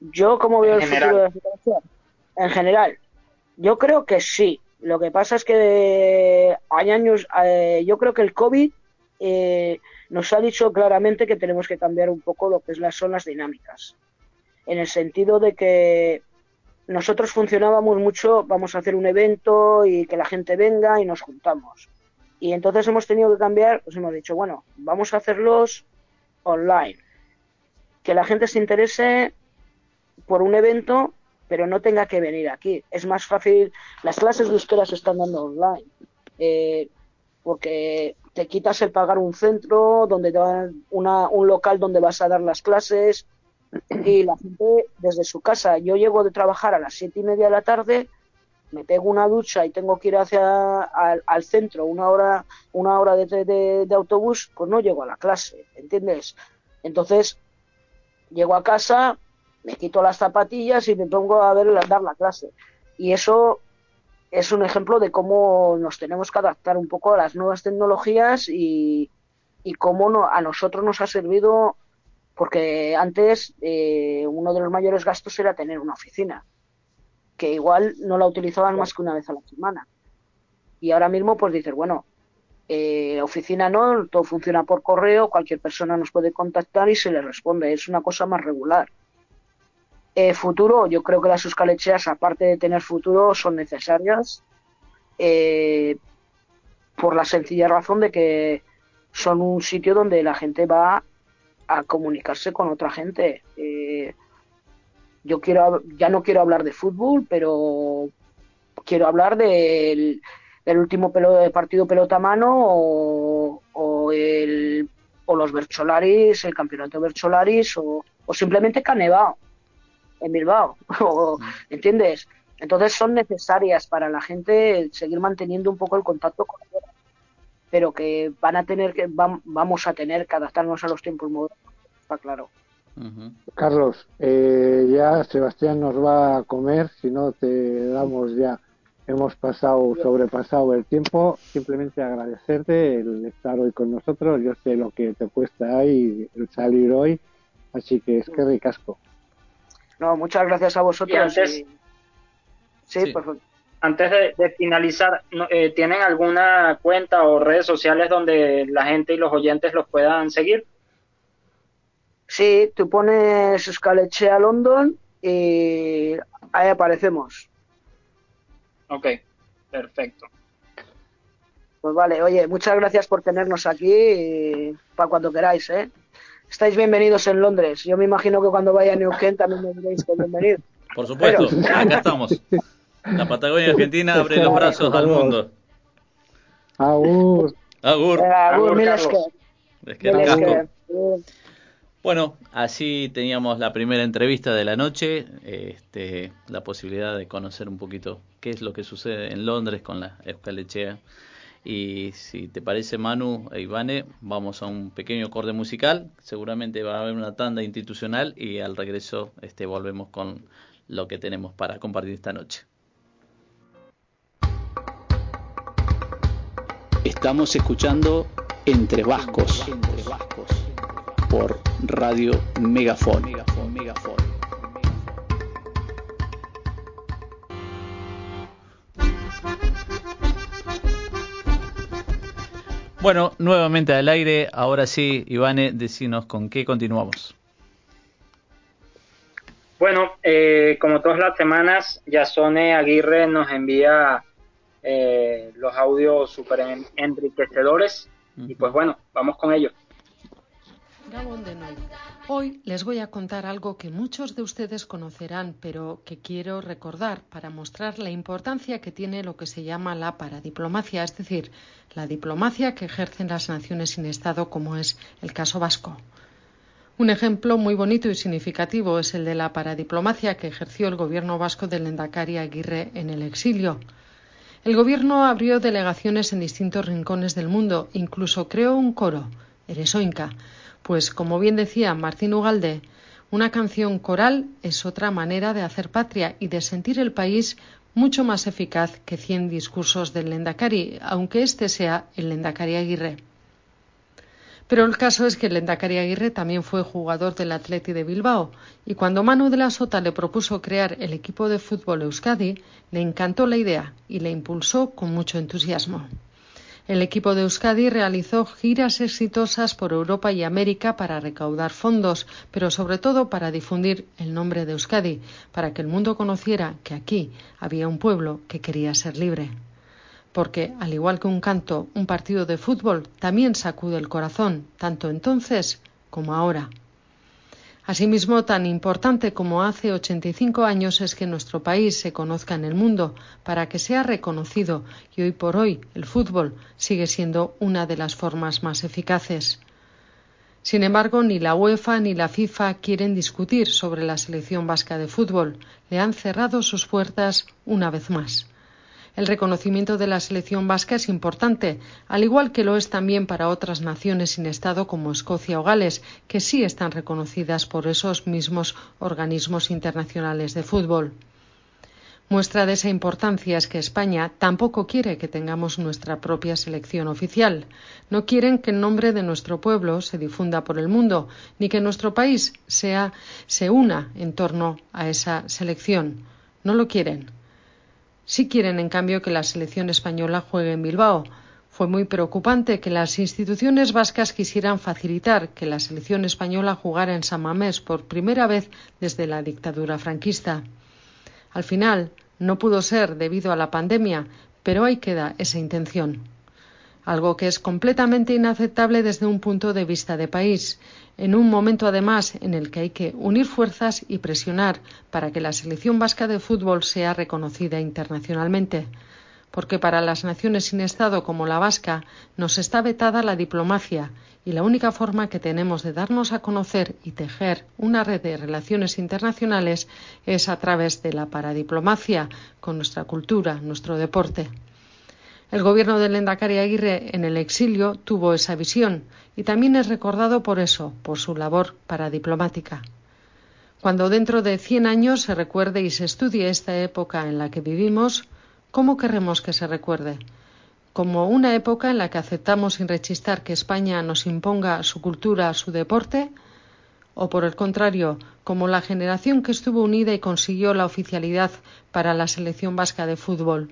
Yo, ¿cómo veo el futuro de las Euskalecheas? En general, yo creo que sí. Lo que pasa es que hay años, eh, yo creo que el COVID eh, nos ha dicho claramente que tenemos que cambiar un poco lo que es las, son las dinámicas. En el sentido de que nosotros funcionábamos mucho, vamos a hacer un evento y que la gente venga y nos juntamos. Y entonces hemos tenido que cambiar, pues hemos dicho, bueno, vamos a hacerlos online. Que la gente se interese por un evento, pero no tenga que venir aquí. Es más fácil, las clases de euskera se están dando online. Eh, porque te quitas el pagar un centro, donde te una, un local donde vas a dar las clases, y la gente desde su casa. Yo llego de trabajar a las siete y media de la tarde, me pego una ducha y tengo que ir hacia al, centro una hora una hora de, autobús, pues no llego a la clase, ¿entiendes? Entonces llego a casa, me quito las zapatillas y me pongo a ver dar la clase. Y eso es un ejemplo de cómo nos tenemos que adaptar un poco a las nuevas tecnologías y, y cómo no, a nosotros nos ha servido porque antes eh, uno de los mayores gastos era tener una oficina, que igual no la utilizaban más que una vez a la semana. Y ahora mismo pues dices, bueno, eh, oficina no, todo funciona por correo, cualquier persona nos puede contactar y se le responde, es una cosa más regular. Eh, futuro, yo creo que las escalecheas, aparte de tener futuro, son necesarias eh, por la sencilla razón de que son un sitio donde la gente va a comunicarse con otra gente. Eh, yo quiero, ya no quiero hablar de fútbol, pero quiero hablar del, último pelo, partido pelota mano o, o, el, o los Bercholaris, el campeonato Bercholaris o, o simplemente Canevao en Bilbao. *laughs* ¿Entiendes? Entonces son necesarias para la gente seguir manteniendo un poco el contacto con ella pero que van a tener que vamos a tener que adaptarnos a los tiempos modernos, está claro. Carlos, eh, ya Sebastián nos va a comer, si no te damos ya, hemos pasado, sobrepasado el tiempo, simplemente agradecerte el estar hoy con nosotros, yo sé lo que te cuesta ahí el salir hoy, así que es que ricasco. No, muchas gracias a vosotros. sí, sí, por favor antes de, finalizar, eh, ¿tienen alguna cuenta o redes sociales donde la gente y los oyentes los puedan seguir? Sí, tú pones Escalechea London y ahí aparecemos. Ok, perfecto. Pues vale, oye, muchas gracias por tenernos aquí para cuando queráis, ¿eh? Estáis bienvenidos en Londres. Yo me imagino que cuando vaya a New Kent también me diréis que bienvenir. Por supuesto, acá estamos. La Patagonia Argentina *laughs* abre los brazos al mundo. Agur. Agur. Agur, Bueno, así teníamos la primera entrevista de la noche, este, la posibilidad de conocer un poquito qué es lo que sucede en Londres con la Escalechea. Y si te parece, Manu e Ivane, vamos a un pequeño acorde musical. Seguramente va a haber una tanda institucional y al regreso este, volvemos con lo que tenemos para compartir esta noche. Estamos escuchando Entre Vascos por Radio Megafon. Bueno, nuevamente al aire. Ahora sí, Ivane, decinos con qué continuamos. Bueno, eh, como todas las semanas, Yasone Aguirre nos envía eh, los audios súper enriquecedores. Y pues bueno, vamos con ellos. Hoy les voy a contar algo que muchos de ustedes conocerán, pero que quiero recordar para mostrar la importancia que tiene lo que se llama la paradiplomacia, es decir, la diplomacia que ejercen las naciones sin Estado, como es el caso vasco. Un ejemplo muy bonito y significativo es el de la paradiplomacia que ejerció el gobierno vasco del Endacari Aguirre en el exilio. El gobierno abrió delegaciones en distintos rincones del mundo, incluso creó un coro, Eresoinca, pues como bien decía Martín Ugalde, una canción coral es otra manera de hacer patria y de sentir el país mucho más eficaz que cien discursos del Lendakari, aunque este sea el Lendakari Aguirre. Pero el caso es que el Endacari Aguirre también fue jugador del Atleti de Bilbao y cuando Manu de la Sota le propuso crear el equipo de fútbol Euskadi, le encantó la idea y le impulsó con mucho entusiasmo. El equipo de Euskadi realizó giras exitosas por Europa y América para recaudar fondos, pero sobre todo para difundir el nombre de Euskadi, para que el mundo conociera que aquí había un pueblo que quería ser libre. Porque, al igual que un canto, un partido de fútbol también sacude el corazón, tanto entonces como ahora. Asimismo, tan importante como hace 85 años es que nuestro país se conozca en el mundo para que sea reconocido y hoy por hoy el fútbol sigue siendo una de las formas más eficaces. Sin embargo, ni la UEFA ni la FIFA quieren discutir sobre la selección vasca de fútbol. Le han cerrado sus puertas una vez más. El reconocimiento de la selección vasca es importante, al igual que lo es también para otras naciones sin Estado como Escocia o Gales, que sí están reconocidas por esos mismos organismos internacionales de fútbol. Muestra de esa importancia es que España tampoco quiere que tengamos nuestra propia selección oficial. No quieren que el nombre de nuestro pueblo se difunda por el mundo, ni que nuestro país sea, se una en torno a esa selección. No lo quieren. Sí quieren, en cambio, que la selección española juegue en Bilbao. Fue muy preocupante que las instituciones vascas quisieran facilitar que la selección española jugara en San Mamés por primera vez desde la dictadura franquista. Al final, no pudo ser debido a la pandemia, pero ahí queda esa intención algo que es completamente inaceptable desde un punto de vista de país, en un momento además en el que hay que unir fuerzas y presionar para que la selección vasca de fútbol sea reconocida internacionalmente. Porque para las naciones sin Estado como la vasca nos está vetada la diplomacia y la única forma que tenemos de darnos a conocer y tejer una red de relaciones internacionales es a través de la paradiplomacia, con nuestra cultura, nuestro deporte. El gobierno de Endacari Aguirre en el exilio tuvo esa visión y también es recordado por eso, por su labor paradiplomática. Cuando dentro de cien años se recuerde y se estudie esta época en la que vivimos, ¿cómo queremos que se recuerde? ¿Como una época en la que aceptamos sin rechistar que España nos imponga su cultura, su deporte? ¿O por el contrario, como la generación que estuvo unida y consiguió la oficialidad para la selección vasca de fútbol?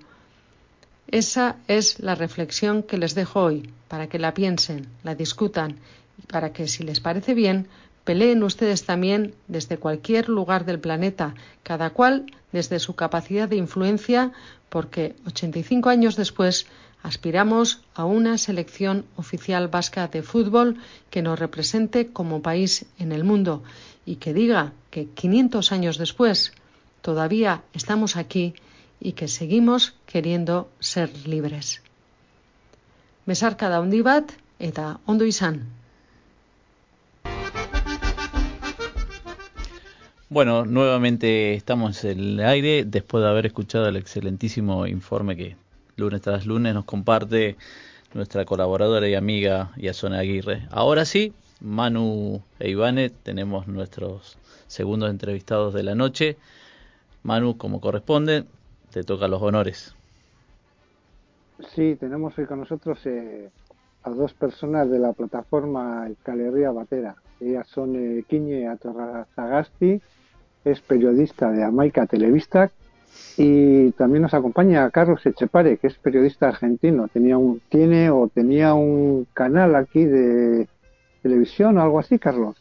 Esa es la reflexión que les dejo hoy, para que la piensen, la discutan y para que, si les parece bien, peleen ustedes también desde cualquier lugar del planeta, cada cual desde su capacidad de influencia, porque 85 años después aspiramos a una selección oficial vasca de fútbol que nos represente como país en el mundo y que diga que 500 años después todavía estamos aquí y que seguimos queriendo ser libres. Besar cada un bat eta ondo izan. Bueno, nuevamente estamos en el aire después de haber escuchado el excelentísimo informe que lunes tras lunes nos comparte nuestra colaboradora y amiga Yasona Aguirre. Ahora sí, Manu e Ivane tenemos nuestros segundos entrevistados de la noche. Manu, como corresponde, te toca los honores. Sí, tenemos hoy con nosotros eh, a dos personas de la plataforma Escalería Batera. Ellas son eh, Quiñe Atorrazagasti, es periodista de Amaica Televista y también nos acompaña Carlos Echepare, que es periodista argentino. Tenía un, tiene o tenía un canal aquí de televisión o algo así, Carlos.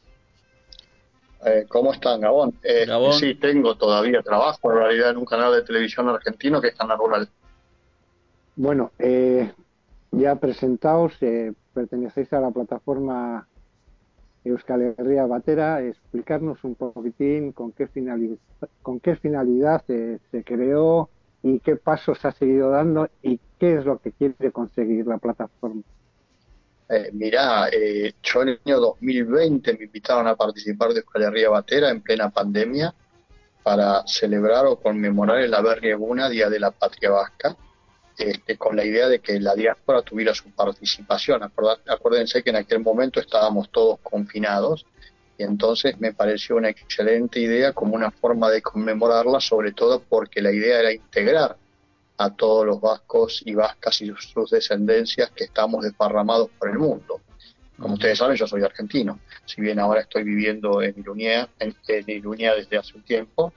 Eh, ¿Cómo están, Gabón? Eh, Gabón? Sí, tengo todavía trabajo en realidad en un canal de televisión argentino que está en la rural. Bueno, eh, ya presentaos, eh, pertenecéis a la plataforma Euskal Herria Batera, explicarnos un poquitín con qué finalidad, con qué finalidad se creó y qué pasos ha seguido dando y qué es lo que quiere conseguir la plataforma. Eh, mirá, eh, yo en el año 2020 me invitaron a participar de Escalería Batera en plena pandemia para celebrar o conmemorar el Haber Eguna, Día de la Patria Vasca, este, con la idea de que la diáspora tuviera su participación. Acuérdense que en aquel momento estábamos todos confinados y entonces me pareció una excelente idea como una forma de conmemorarla, sobre todo porque la idea era integrar a todos los vascos y vascas y sus descendencias que estamos desparramados por el mundo. Como ustedes saben, yo soy argentino. Si bien ahora estoy viviendo en Iruña, en, en desde hace un tiempo,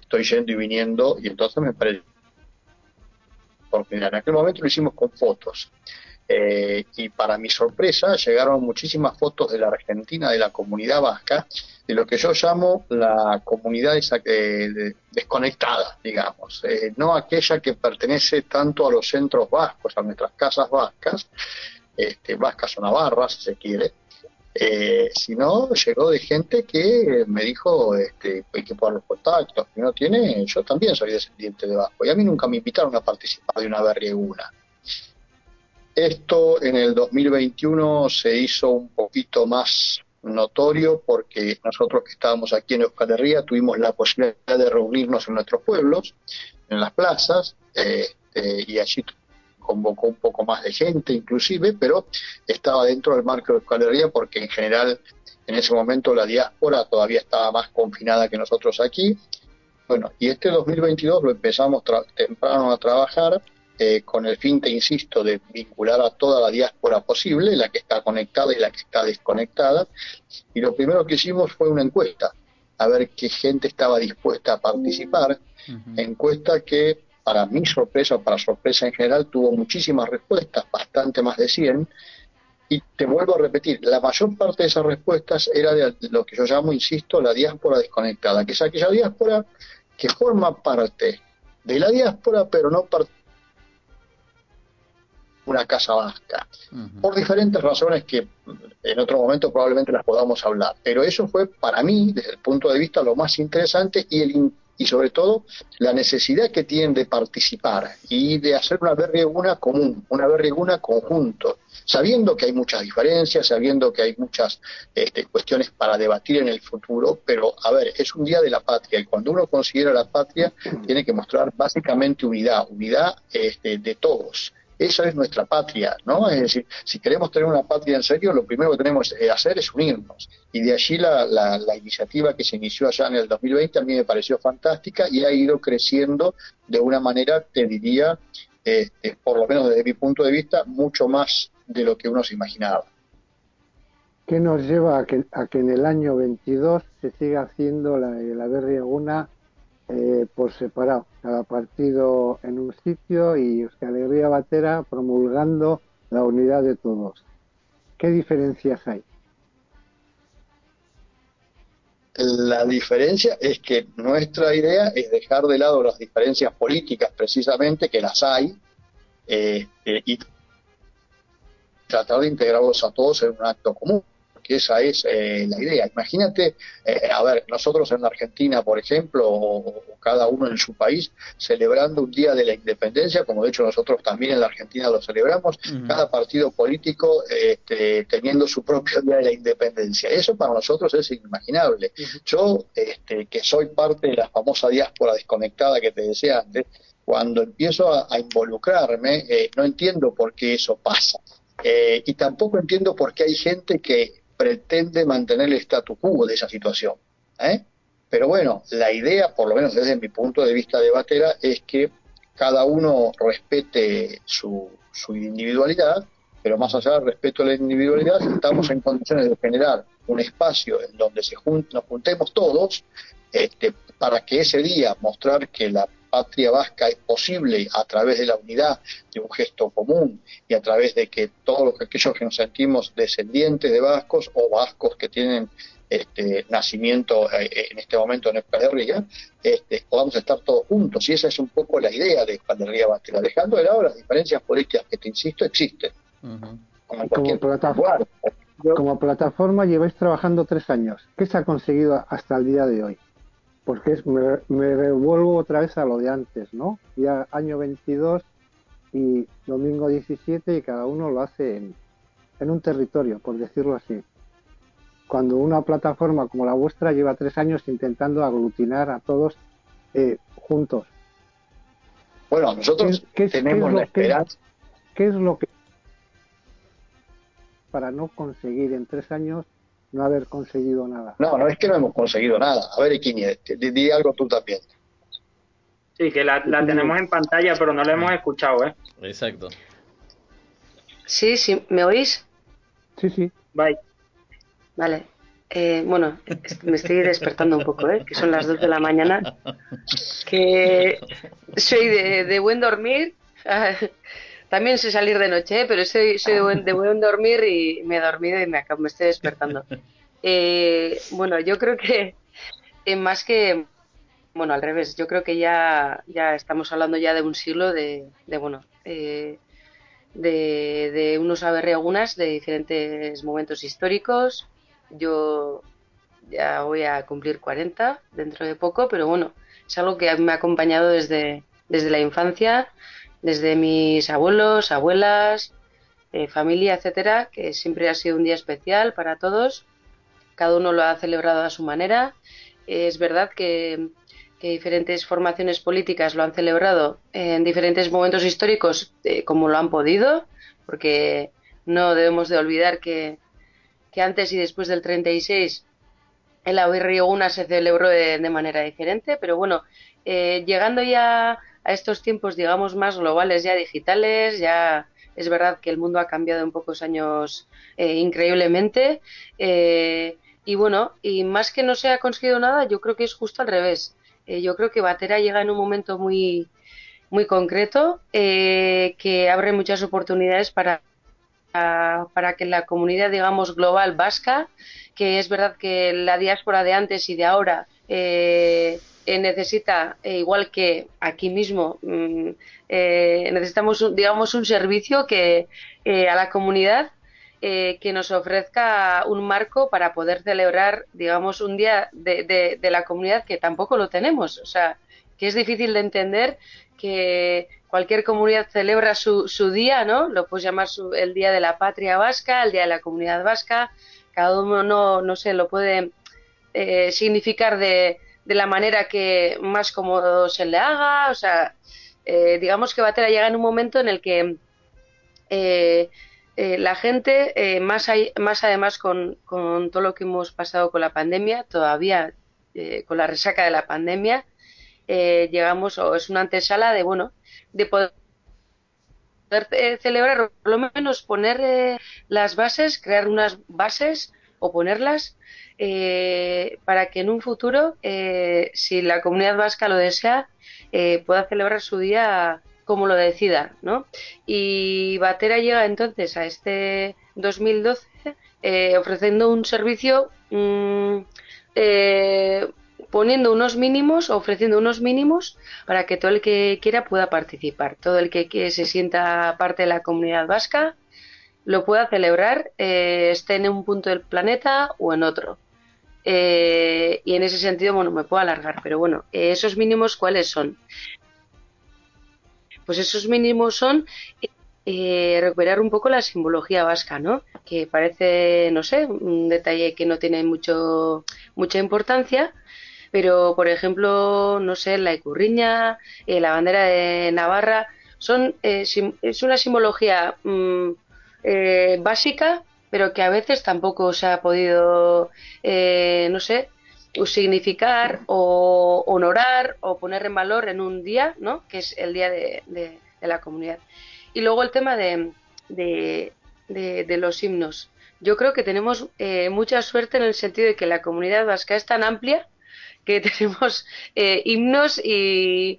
estoy yendo y viniendo y entonces me parece... En aquel momento lo hicimos con fotos. Eh, y para mi sorpresa llegaron muchísimas fotos de la Argentina, de la comunidad vasca, de lo que yo llamo la comunidad que, desconectada, digamos, eh, no aquella que pertenece tanto a los centros vascos, a nuestras casas vascas, este, vascas o navarras, si se quiere, eh, sino llegó de gente que me dijo este, que poner los contactos, que no tiene, yo también soy descendiente de Vasco, y a mí nunca me invitaron a participar de una berrieguna. Esto en el 2021 se hizo un poquito más notorio porque nosotros que estábamos aquí en Euskal Herria tuvimos la posibilidad de reunirnos en nuestros pueblos, en las plazas, eh, eh, y allí convocó un poco más de gente inclusive, pero estaba dentro del marco de Euskal Herria porque en general en ese momento la diáspora todavía estaba más confinada que nosotros aquí. Bueno, y este 2022 lo empezamos temprano a trabajar eh, con el fin, te insisto, de vincular a toda la diáspora posible, la que está conectada y la que está desconectada. Y lo primero que hicimos fue una encuesta, a ver qué gente estaba dispuesta a participar. Encuesta que, para mi sorpresa, o para sorpresa en general, tuvo muchísimas respuestas, bastante más de 100. Y te vuelvo a repetir, la mayor parte de esas respuestas era de lo que yo llamo, insisto, la diáspora desconectada, que es aquella diáspora que forma parte de la diáspora, pero no parte una casa vasca, por diferentes razones que en otro momento probablemente las podamos hablar. Pero eso fue para mí, desde el punto de vista, lo más interesante y, el, y sobre todo la necesidad que tienen de participar y de hacer una berrieguna común, una berrieguna conjunto, sabiendo que hay muchas diferencias, sabiendo que hay muchas este, cuestiones para debatir en el futuro, pero a ver, es un día de la patria y cuando uno considera la patria tiene que mostrar básicamente unidad, unidad este, de todos esa es nuestra patria, ¿no? Es decir, si queremos tener una patria en serio, lo primero que tenemos que hacer es unirnos. Y de allí la, la, iniciativa que se inició allá en el 2020 a mí me pareció fantástica y ha ido creciendo de una manera, te diría, este, por lo menos desde mi punto de vista, mucho más de lo que uno se imaginaba. ¿Qué nos lleva a que, a que en el año 22 se siga haciendo la, la una eh, por separado, cada partido en un sitio y Euskal Alegría Batera promulgando la unidad de todos. ¿Qué diferencias hay? La diferencia es que nuestra idea es dejar de lado las diferencias políticas, precisamente, que las hay, eh, eh, y tratar de integrarlos a todos en un acto común que esa es eh, la idea. Imagínate, eh, a ver, nosotros en la Argentina, por ejemplo, o, cada uno en su país, celebrando un día de la independencia, como de hecho nosotros también en la Argentina lo celebramos, cada partido político este, teniendo su propio día de la independencia. Eso para nosotros es inimaginable. Yo, este, que soy parte de la famosa diáspora desconectada que te decía antes, cuando empiezo a, involucrarme, eh, no entiendo por qué eso pasa. y tampoco entiendo por qué hay gente que pretende mantener el statu quo de esa situación. ¿eh? Pero bueno, la idea, por lo menos desde mi punto de vista de Batera, es que cada uno respete su, su individualidad, pero más allá del respeto a la individualidad, estamos en condiciones de generar un espacio en donde se nos juntemos todos este, para que ese día mostrar que la patria vasca es posible a través de la unidad, de un gesto común y a través de que todos aquellos que nos sentimos descendientes de vascos o vascos que tienen este, nacimiento eh, en este momento en Escalería, este, podamos estar todos juntos. Y esa es un poco la idea de Escalería Bastila, dejando de lado las diferencias políticas que, te insisto, existen. como, plataforma, como plataforma lleváis trabajando tres años. ¿Qué se ha conseguido hasta el día de hoy? Porque es, me, me, revuelvo otra vez a lo de antes, ¿no? Ya año 22 y domingo 17 y cada uno lo hace en, un territorio, por decirlo así. Cuando una plataforma como la vuestra lleva tres años intentando aglutinar a todos eh, juntos. Bueno, nosotros tenemos la esperanza. ¿Qué es lo que para no conseguir en tres años no haber conseguido nada. No, no es que no hemos conseguido nada. A ver, Iquini, di, algo tú también. Sí, que la, tenemos en pantalla, pero no la hemos escuchado, ¿eh? Exacto. Sí, sí, ¿me oís? Sí, sí. Bye. Vale. Eh, bueno, me estoy despertando un poco, ¿eh? que son las 2 de la mañana. Que soy de, buen dormir. También sé salir de noche, ¿eh? pero soy, soy de, buen, de, buen, dormir y me he dormido y me, me estoy despertando. *laughs* Eh, bueno, yo creo que más que. Bueno, al revés, yo creo que ya, ya estamos hablando ya de un siglo de, de bueno, de, de unos aberreagunas de diferentes momentos históricos, yo ya voy a cumplir 40 dentro de poco, pero bueno, es algo que me ha acompañado desde, desde la infancia, desde mis abuelos, abuelas, eh, familia, etcétera, que siempre ha sido un día especial para todos. Cada uno lo ha celebrado a su manera. es verdad que, diferentes formaciones políticas lo han celebrado en diferentes momentos históricos eh, como lo han podido, porque no debemos de olvidar que, antes y después del 36 el Una se celebró de, manera diferente, pero bueno, eh, llegando ya a estos tiempos, digamos, más globales, ya digitales, ya es verdad que el mundo ha cambiado en pocos años eh, increíblemente. Eh, y bueno, y más que no se ha conseguido nada, yo creo que es justo al revés. yo creo que Batera llega en un momento muy, muy concreto que abre muchas oportunidades para para que la comunidad, digamos, global vasca, que es verdad que la diáspora de antes y de ahora eh, eh, necesita, eh, igual que aquí mismo, mm, necesitamos, digamos, un servicio que a la comunidad que nos ofrezca un marco para poder celebrar, digamos, un día de, de, la comunidad que tampoco lo tenemos. O sea, que es difícil de entender que cualquier comunidad celebra su, su día, ¿no? Lo puedes llamar el Día de la Patria Vasca, el Día de la Comunidad Vasca, cada uno, no, no sé, lo puede eh, significar de, de, la manera que más cómodo se le haga, o sea, eh, digamos que Batera llega en un momento en el que eh, la gente, más, hay, más además con, con, todo lo que hemos pasado con la pandemia, todavía con la resaca de la pandemia, llegamos, o es una antesala de, bueno, de poder eh, celebrar, por lo menos poner eh, las bases, crear unas bases o ponerlas eh, para que en un futuro, si la comunidad vasca lo desea, pueda celebrar su día como lo decida, ¿no? Y Batera llega entonces a este 2012 ofreciendo un servicio mm, poniendo unos mínimos, ofreciendo unos mínimos para que todo el que quiera pueda participar, todo el que, se sienta parte de la comunidad vasca lo pueda celebrar, eh, esté en un punto del planeta o en otro. Eh, y en ese sentido, bueno, me puedo alargar, pero bueno, eh, esos mínimos, ¿cuáles son? Pues esos mínimos son recuperar un poco la simbología vasca, ¿no? Que parece, no sé, un detalle que no tiene mucho, mucha importancia, pero por ejemplo, no sé, la icurriña, eh, la bandera de Navarra, son es una simbología mm, eh, básica, pero que a veces tampoco se ha podido, no sé, significar o honorar o poner en valor en un día, ¿no? Que es el día de, la comunidad. Y luego el tema de, de los himnos. Yo creo que tenemos mucha suerte en el sentido de que la comunidad vasca es tan amplia que *laughs* tenemos eh, himnos y,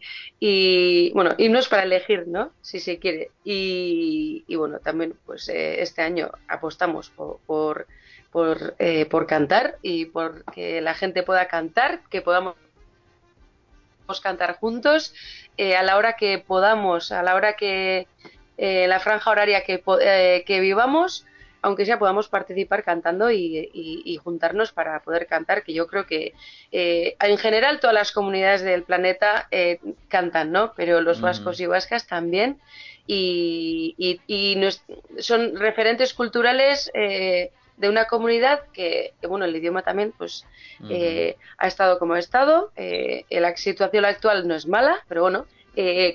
bueno, himnos para elegir, ¿no? Si se quiere. Y, bueno, también pues eh, este año apostamos por, por, por, eh, por, cantar y por que la gente pueda cantar, que podamos cantar juntos a la hora que podamos, a la hora que la franja horaria que, que vivamos aunque sea podamos participar cantando y, juntarnos para poder cantar, que yo creo que eh, en general todas las comunidades del planeta eh, cantan, ¿no? Pero los vascos y vascas también. Y, son referentes culturales eh, de una comunidad que, bueno, el idioma también pues ha estado como ha estado, la situación actual no es mala, pero bueno,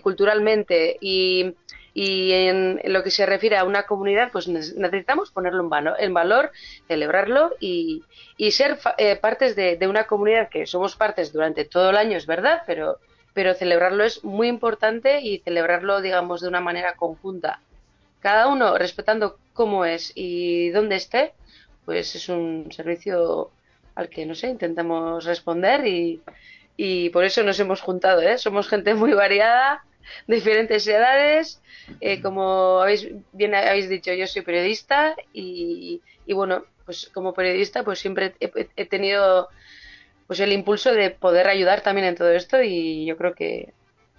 culturalmente y y en, lo que se refiere a una comunidad, pues necesitamos ponerlo en, valor, en valor celebrarlo y, y ser eh, partes de, una comunidad que somos partes durante todo el año, es verdad, pero, pero celebrarlo es muy importante y celebrarlo, digamos, de una manera conjunta cada uno respetando cómo es y dónde esté, pues es un servicio al que, no sé, intentamos responder y, y por eso nos hemos juntado, ¿eh? Somos gente muy variada, diferentes edades, eh, como habéis, bien habéis dicho, yo soy periodista y, y bueno, pues como periodista pues siempre he, tenido pues el impulso de poder ayudar también en todo esto y yo creo que,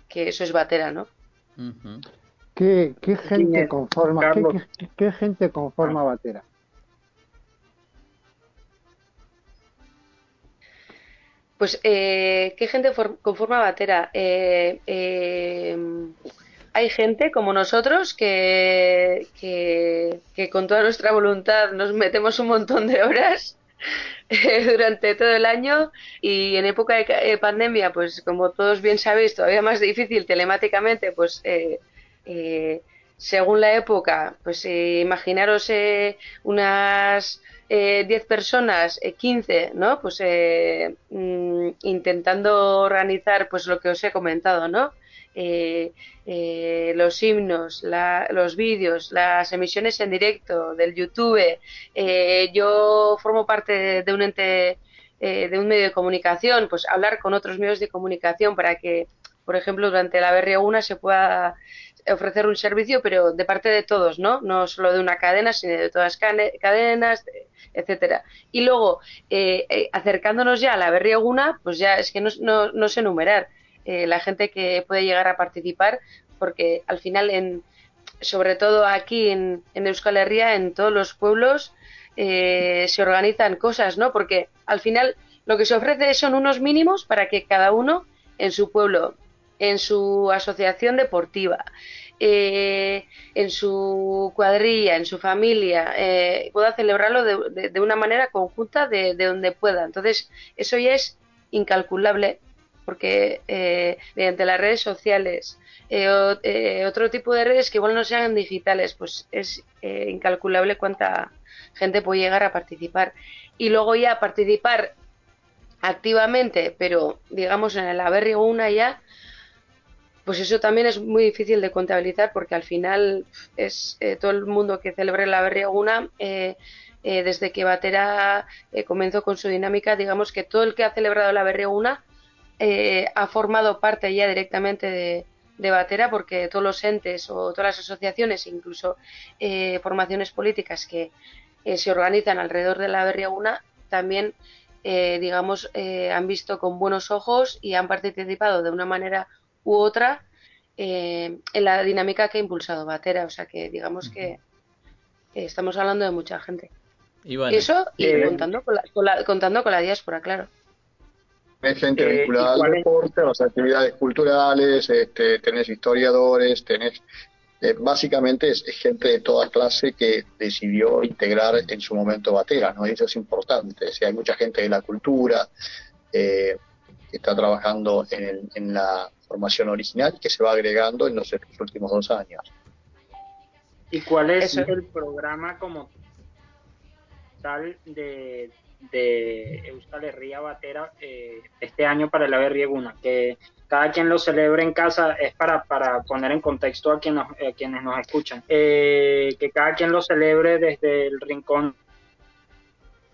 que eso es batera, ¿no? ¿Qué, qué gente conforma, qué, qué, gente conforma Batera? Pues, eh, ¿qué gente conforma Batera? Eh, eh, hay gente como nosotros que, que, con toda nuestra voluntad nos metemos un montón de horas *laughs* durante todo el año y en época de pandemia, pues como todos bien sabéis, todavía más difícil telemáticamente, pues según la época, pues imaginaros unas eh, 10 personas, 15, eh, ¿no? Pues eh, mm, intentando organizar pues lo que os he comentado, ¿no? Eh, los himnos, los vídeos, las emisiones en directo del YouTube. yo formo parte de un ente, de un medio de comunicación, pues hablar con otros medios de comunicación para que, por ejemplo, durante la BR1 se pueda ofrecer un servicio, pero de parte de todos, ¿no? No solo de una cadena, sino de todas las cadenas, etcétera. Y luego, eh, eh, acercándonos ya a la berriaguna, pues ya es que no, no, no sé enumerar eh, la gente que puede llegar a participar, porque al final, en, sobre todo aquí en, en Euskal Herria, en todos los pueblos, se organizan cosas, ¿no? Porque al final lo que se ofrece son unos mínimos para que cada uno en su pueblo en su asociación deportiva, eh, en su cuadrilla, en su familia, eh, pueda celebrarlo de, una manera conjunta de, donde pueda. Entonces, eso ya es incalculable porque eh, mediante las redes sociales, otro tipo de redes que igual no sean digitales, pues es incalculable cuánta gente puede llegar a participar. Y luego ya participar activamente, pero digamos en el haber una ya, pues eso también es muy difícil de contabilizar porque al final es eh, todo el mundo que celebre la Berriaguna, eh, eh, desde que Batera eh, comenzó con su dinámica, digamos que todo el que ha celebrado la Berriaguna ha formado parte ya directamente de, de, Batera porque todos los entes o todas las asociaciones, incluso formaciones políticas que se organizan alrededor de la Berriaguna, también digamos, han visto con buenos ojos y han participado de una manera u otra eh, en la dinámica que ha impulsado Batera. O sea que digamos que estamos hablando de mucha gente. Y Eso y eh, contando, con la, contando con la diáspora, claro. Tenés gente eh, vinculada al deporte, a las actividades culturales, este, tenés historiadores, tenés básicamente es, gente de toda clase que decidió integrar en su momento Batera, ¿no? eso es importante. O hay mucha gente de la cultura que está trabajando en, en la formación original que se va agregando en los, últimos dos años. ¿Y cuál es el programa como tal de, de Euskal Herria Batera eh, este año para la Berrieguna? Que cada quien lo celebre en casa es para, para poner en contexto a, quienes nos, quienes nos escuchan. Eh, que cada quien lo celebre desde el rincón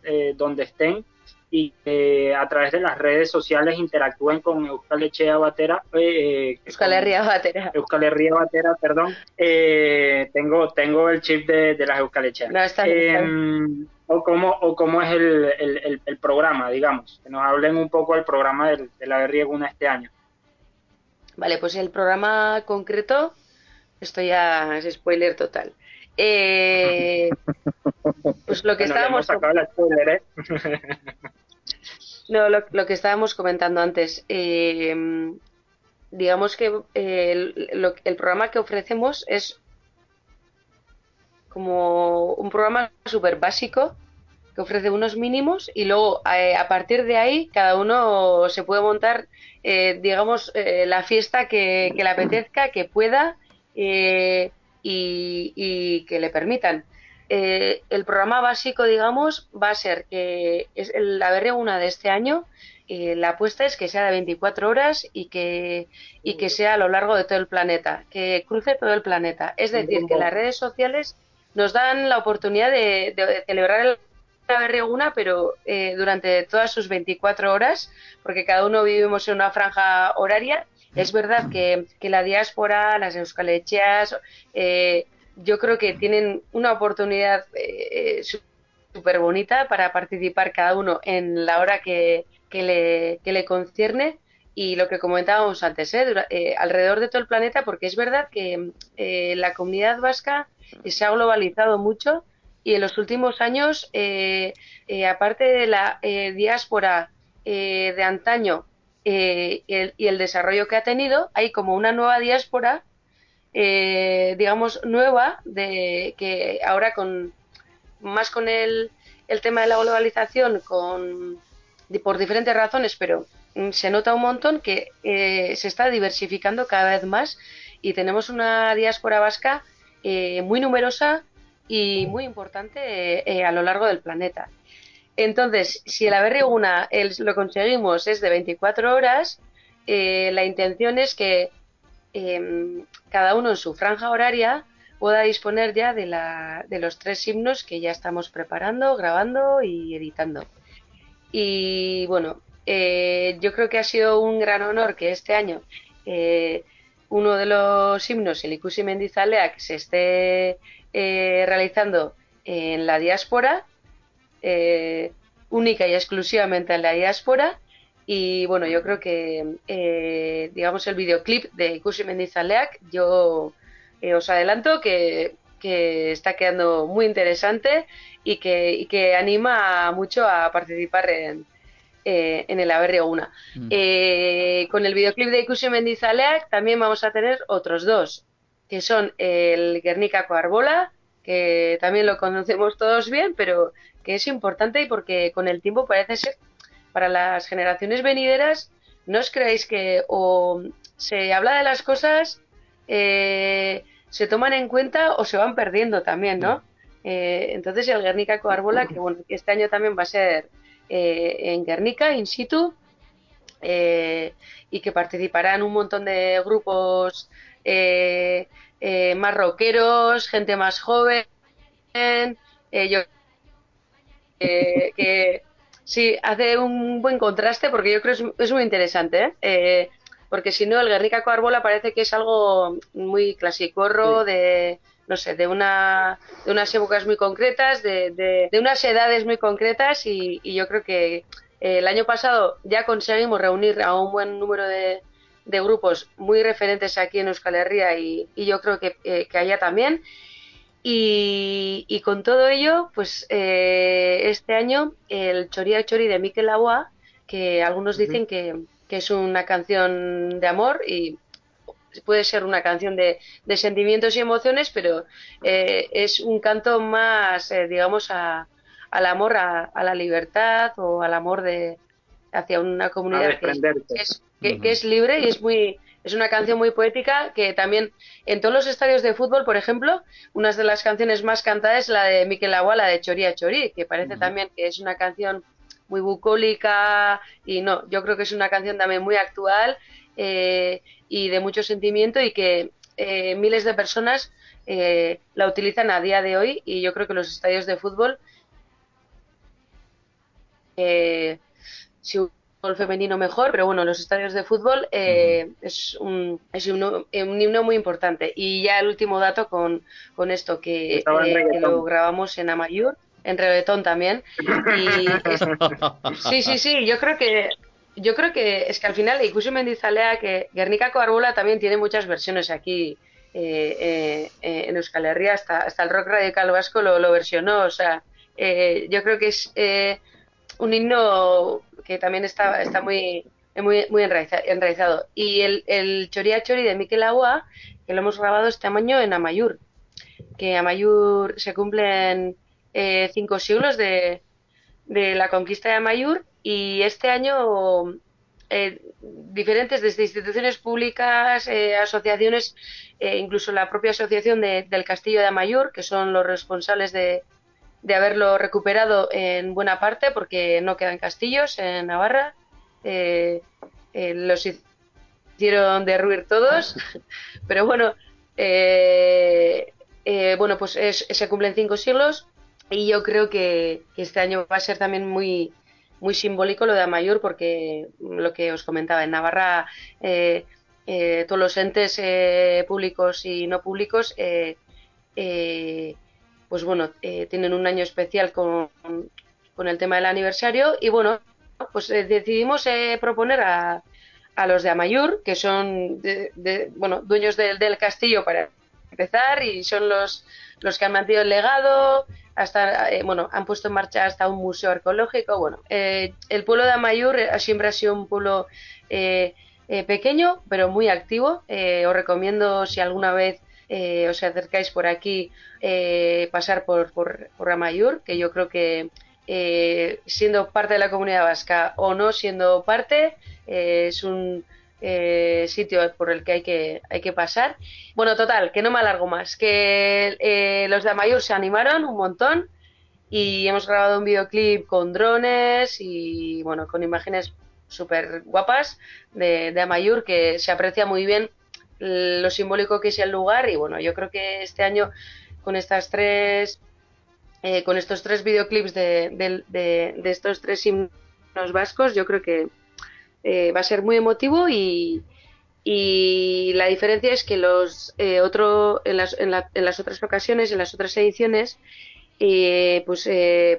eh, donde estén y que a través de las redes sociales interactúen con Euskal Echea Batera. Eh, Euskal Herria Batera. Euskal Herria Batera, perdón. Eh, tengo, tengo el chip de, de las Euskal Echea. No, está bien, o cómo, o cómo es el, el, el, programa, digamos. Que nos hablen un poco del programa de la Berrieguna este año. Vale, pues el programa concreto, esto ya es spoiler total. Eh, *laughs* pues lo que estábamos. ¿eh? no, lo, que estábamos comentando antes. Eh, digamos que el, el programa que ofrecemos es como un programa súper básico que ofrece unos mínimos y luego a partir de ahí cada uno se puede montar, digamos, la fiesta que, que, le apetezca, que pueda y, que le permitan. Eh, el programa básico, digamos, va a ser que es la BR1 de este año. Eh, la apuesta es que sea de 24 horas y que, y que sea a lo largo de todo el planeta, que cruce todo el planeta. Es decir, que las redes sociales nos dan la oportunidad de, celebrar la BR1, pero eh, durante todas sus 24 horas, porque cada uno vivimos en una franja horaria. Es verdad que, que la diáspora, las euskalecheas, eh, yo creo que tienen una oportunidad eh, súper bonita para participar cada uno en la hora que, le, le concierne y lo que comentábamos antes, ¿eh? Eh, alrededor de todo el planeta, porque es verdad que la comunidad vasca se ha globalizado mucho y en los últimos años, aparte de la diáspora de antaño y el desarrollo que ha tenido, hay como una nueva diáspora eh, digamos, nueva, de que ahora con más con el, el tema de la globalización, con, por diferentes razones, pero mm, se nota un montón que eh, se está diversificando cada vez más y tenemos una diáspora vasca eh, muy numerosa y muy importante a lo largo del planeta. Entonces, si el haber una lo conseguimos es de 24 horas, la intención es que Em, cada uno en su franja horaria pueda disponer ya de, la, de los tres himnos que ya estamos preparando, grabando y editando. Y bueno, eh, yo creo que ha sido un gran honor que este año eh, uno de los himnos, el Ikusi Mendizalea, se esté eh, realizando en la diáspora, única y exclusivamente en la diáspora, y bueno, yo creo que, eh, digamos, el videoclip de Kusi Mendizaleak, yo eh, os adelanto que, está quedando muy interesante y que, que anima mucho a participar en, eh, en el ABR 1. Mm. con el videoclip de Kusi Mendizaleak también vamos a tener otros dos, que son el Guernica Coarbola, que también lo conocemos todos bien, pero que es importante y porque con el tiempo parece ser para las generaciones venideras, ¿no os creéis que o se habla de las cosas, eh, se toman en cuenta o se van perdiendo también, ¿no? Eh, entonces el Guernica Coarbola, que bueno, este año también va a ser eh, en Guernica, in situ, y que participarán un montón de grupos más rockeros, gente más joven, yo que Sí, hace un buen contraste porque yo creo que es, muy interesante, ¿eh? ¿eh? porque si no, el Guernica Coarbola parece que es algo muy clasicorro, de, no sé, de, una, de unas épocas muy concretas, de, de, unas edades muy concretas y, yo creo que eh, el año pasado ya conseguimos reunir a un buen número de, de grupos muy referentes aquí en Euskal Herria y, y yo creo que, eh, que allá también. Y, con todo ello, pues eh, este año el Choría Chori de Mikel Agua, que algunos dicen que, es una canción de amor y puede ser una canción de, sentimientos y emociones, pero eh, es un canto más, eh, digamos, al amor a, la libertad o al amor de hacia una comunidad que que es libre y es muy es una canción muy poética que también en todos los estadios de fútbol, por ejemplo, una de las canciones más cantadas es la de Miquel Agua, la de Choría Chorí, que parece también que es una canción muy bucólica y no, yo creo que es una canción también muy actual eh, y de mucho sentimiento y que eh, miles de personas eh, la utilizan a día de hoy y yo creo que los estadios de fútbol si femenino mejor, pero bueno, los estadios de fútbol eh, es, un, es un, himno muy importante. Y ya el último dato con, con esto, que, eh, lo grabamos en Amayur, en reggaetón también. Y *laughs* sí, sí, sí, yo creo que yo creo que es que al final Ikusi Mendizalea, que Guernica Coarbola también tiene muchas versiones aquí eh, en Euskal Herria, hasta, hasta el rock radical vasco lo, lo versionó, o sea, yo creo que es un himno que también está, está muy, muy, muy enraizado. Y el, el Choría Chori de Miquel Agua, que lo hemos grabado este año en Amayur, que Amayur se cumplen eh, cinco siglos de, de la conquista de Amayur y este año eh, diferentes desde instituciones públicas, eh, asociaciones, incluso la propia asociación del Castillo de Amayur, que son los responsables de, de, haberlo recuperado en buena parte, porque no quedan castillos en Navarra. los hicieron derruir todos, *laughs* pero bueno, bueno, pues se cumplen cinco siglos y yo creo que, este año va a ser también muy, muy simbólico lo de Amayur, porque lo que os comentaba, en Navarra eh, eh, todos los entes eh, públicos y no públicos, pues bueno, tienen un año especial con, con, el tema del aniversario y bueno, pues decidimos proponer a, a, los de Amayur, que son de, bueno, dueños del, del castillo para empezar y son los, los que han mantenido el legado, hasta, eh, bueno, han puesto en marcha hasta un museo arqueológico. Bueno, eh, el pueblo de Amayur eh, siempre ha sido un pueblo pequeño, pero muy activo. os recomiendo, si alguna vez os acercáis por aquí, pasar por, por, por, Amayur, que yo creo que siendo parte de la comunidad vasca o no siendo parte, es un eh, sitio por el que hay que hay que pasar. Bueno, total, que no me alargo más, que eh, los de Amayur se animaron un montón y hemos grabado un videoclip con drones y bueno, con imágenes súper guapas de, de Amayur que se aprecia muy bien lo simbólico que es el lugar y bueno, yo creo que este año con estas tres eh, con estos tres videoclips de, de, de estos tres himnos vascos, yo creo que eh, va a ser muy emotivo y, y la diferencia es que los eh, otro, en, las, en, las otras ocasiones, en las otras ediciones, eh, pues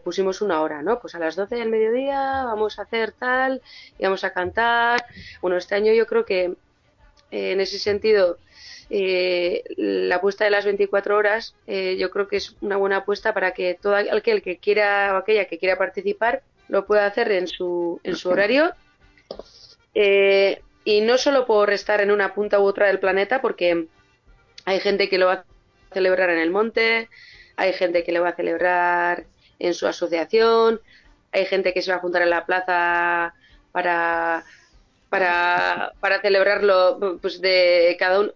pusimos una hora, ¿no? Pues a las 12 del mediodía vamos a hacer tal y vamos a cantar. Bueno, este año yo creo que en ese sentido la apuesta de las 24 horas yo creo que es una buena apuesta para que todo aquel que quiera o aquella que quiera participar lo pueda hacer en su, en su horario. Eh, y no solo por estar en una punta u otra del planeta, porque hay gente que lo va a celebrar en el monte, hay gente que lo va a celebrar en su asociación, hay gente que se va a juntar en la plaza para para, para celebrarlo pues de cada uno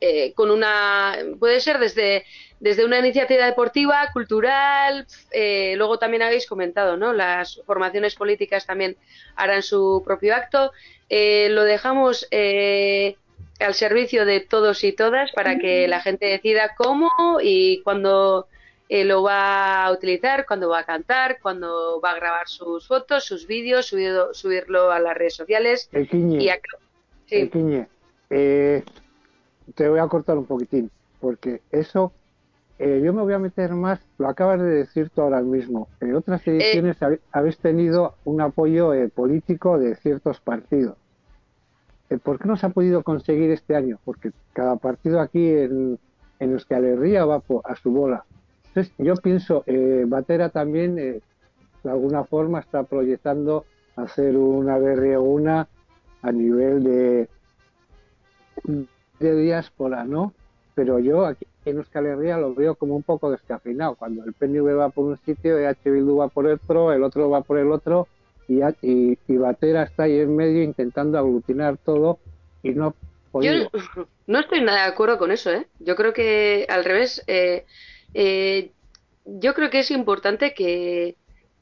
eh, con una puede ser desde desde una iniciativa deportiva, cultural, eh, luego también habéis comentado, ¿no? Las formaciones políticas también harán su propio acto. Eh, lo dejamos eh, al servicio de todos y todas para que la gente decida cómo y cuándo lo va a utilizar, cuándo va a cantar, cuándo va a grabar sus fotos, sus vídeos, subirlo a las redes sociales. El y sí. te voy a cortar un poquitín, porque eso eh, yo me voy a meter más, lo acabas de decir tú ahora mismo. En otras eh, ediciones habéis tenido un apoyo eh, político de ciertos partidos. ¿Por qué no se ha podido conseguir este año? Porque cada partido aquí en, en Euskal Herria va a su bola. Entonces, yo pienso, Batera también de alguna forma está proyectando hacer una una a nivel de, de diáspora, ¿no? Pero yo aquí en Euskal Herria lo veo como un poco descafeinado. Cuando el PNV va por un sitio, EH Bildu va por otro, el otro va por el otro, y, y, Batera está ahí en medio intentando aglutinar todo y no Yo no estoy nada de acuerdo con eso, ¿eh? Yo creo que al revés, eh, eh, yo creo que es importante que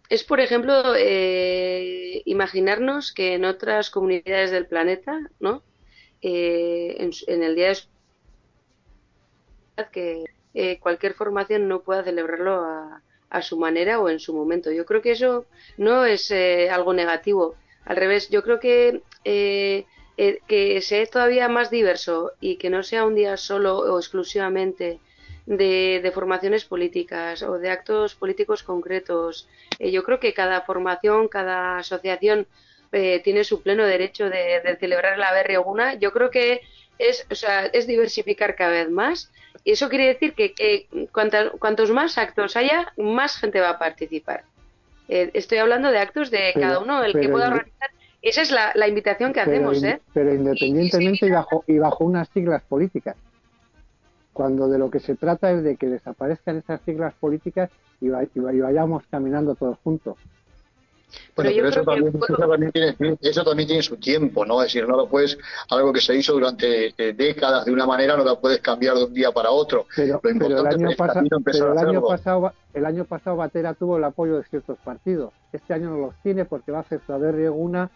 es, por ejemplo, eh, imaginarnos que en otras comunidades del planeta, ¿no? En, en, el día de que eh, cualquier formación no pueda celebrarlo a, su manera o en su momento. Yo creo que eso no es eh, algo negativo. Al revés, yo creo que eh, que sea todavía más diverso y que no sea un día solo o exclusivamente de, formaciones políticas o de actos políticos concretos. yo creo que cada formación, cada asociación tiene su pleno derecho de, celebrar la berrioguna. Yo creo que es, o sea, es diversificar cada vez más y eso quiere decir que, cuantos más actos haya, más gente va a participar. Eh, estoy hablando de actos de cada uno, el que pueda organizar. Esa es la, invitación que hacemos, ¿eh? Pero independientemente y, bajo, y bajo unas siglas políticas. Cuando de lo que se trata es de que desaparezcan esas siglas políticas y, vayamos caminando todos juntos. Bueno, pero, eso, también, tiene, eso, también, tiene, su tiempo, ¿no? Es decir, no lo puedes, algo que se hizo durante eh, décadas de una manera, no lo puedes cambiar de un día para otro. Pero, el, año, el año pasado, el año pasado Batera tuvo el apoyo de ciertos partidos. Este año no los tiene porque va a hacer saber una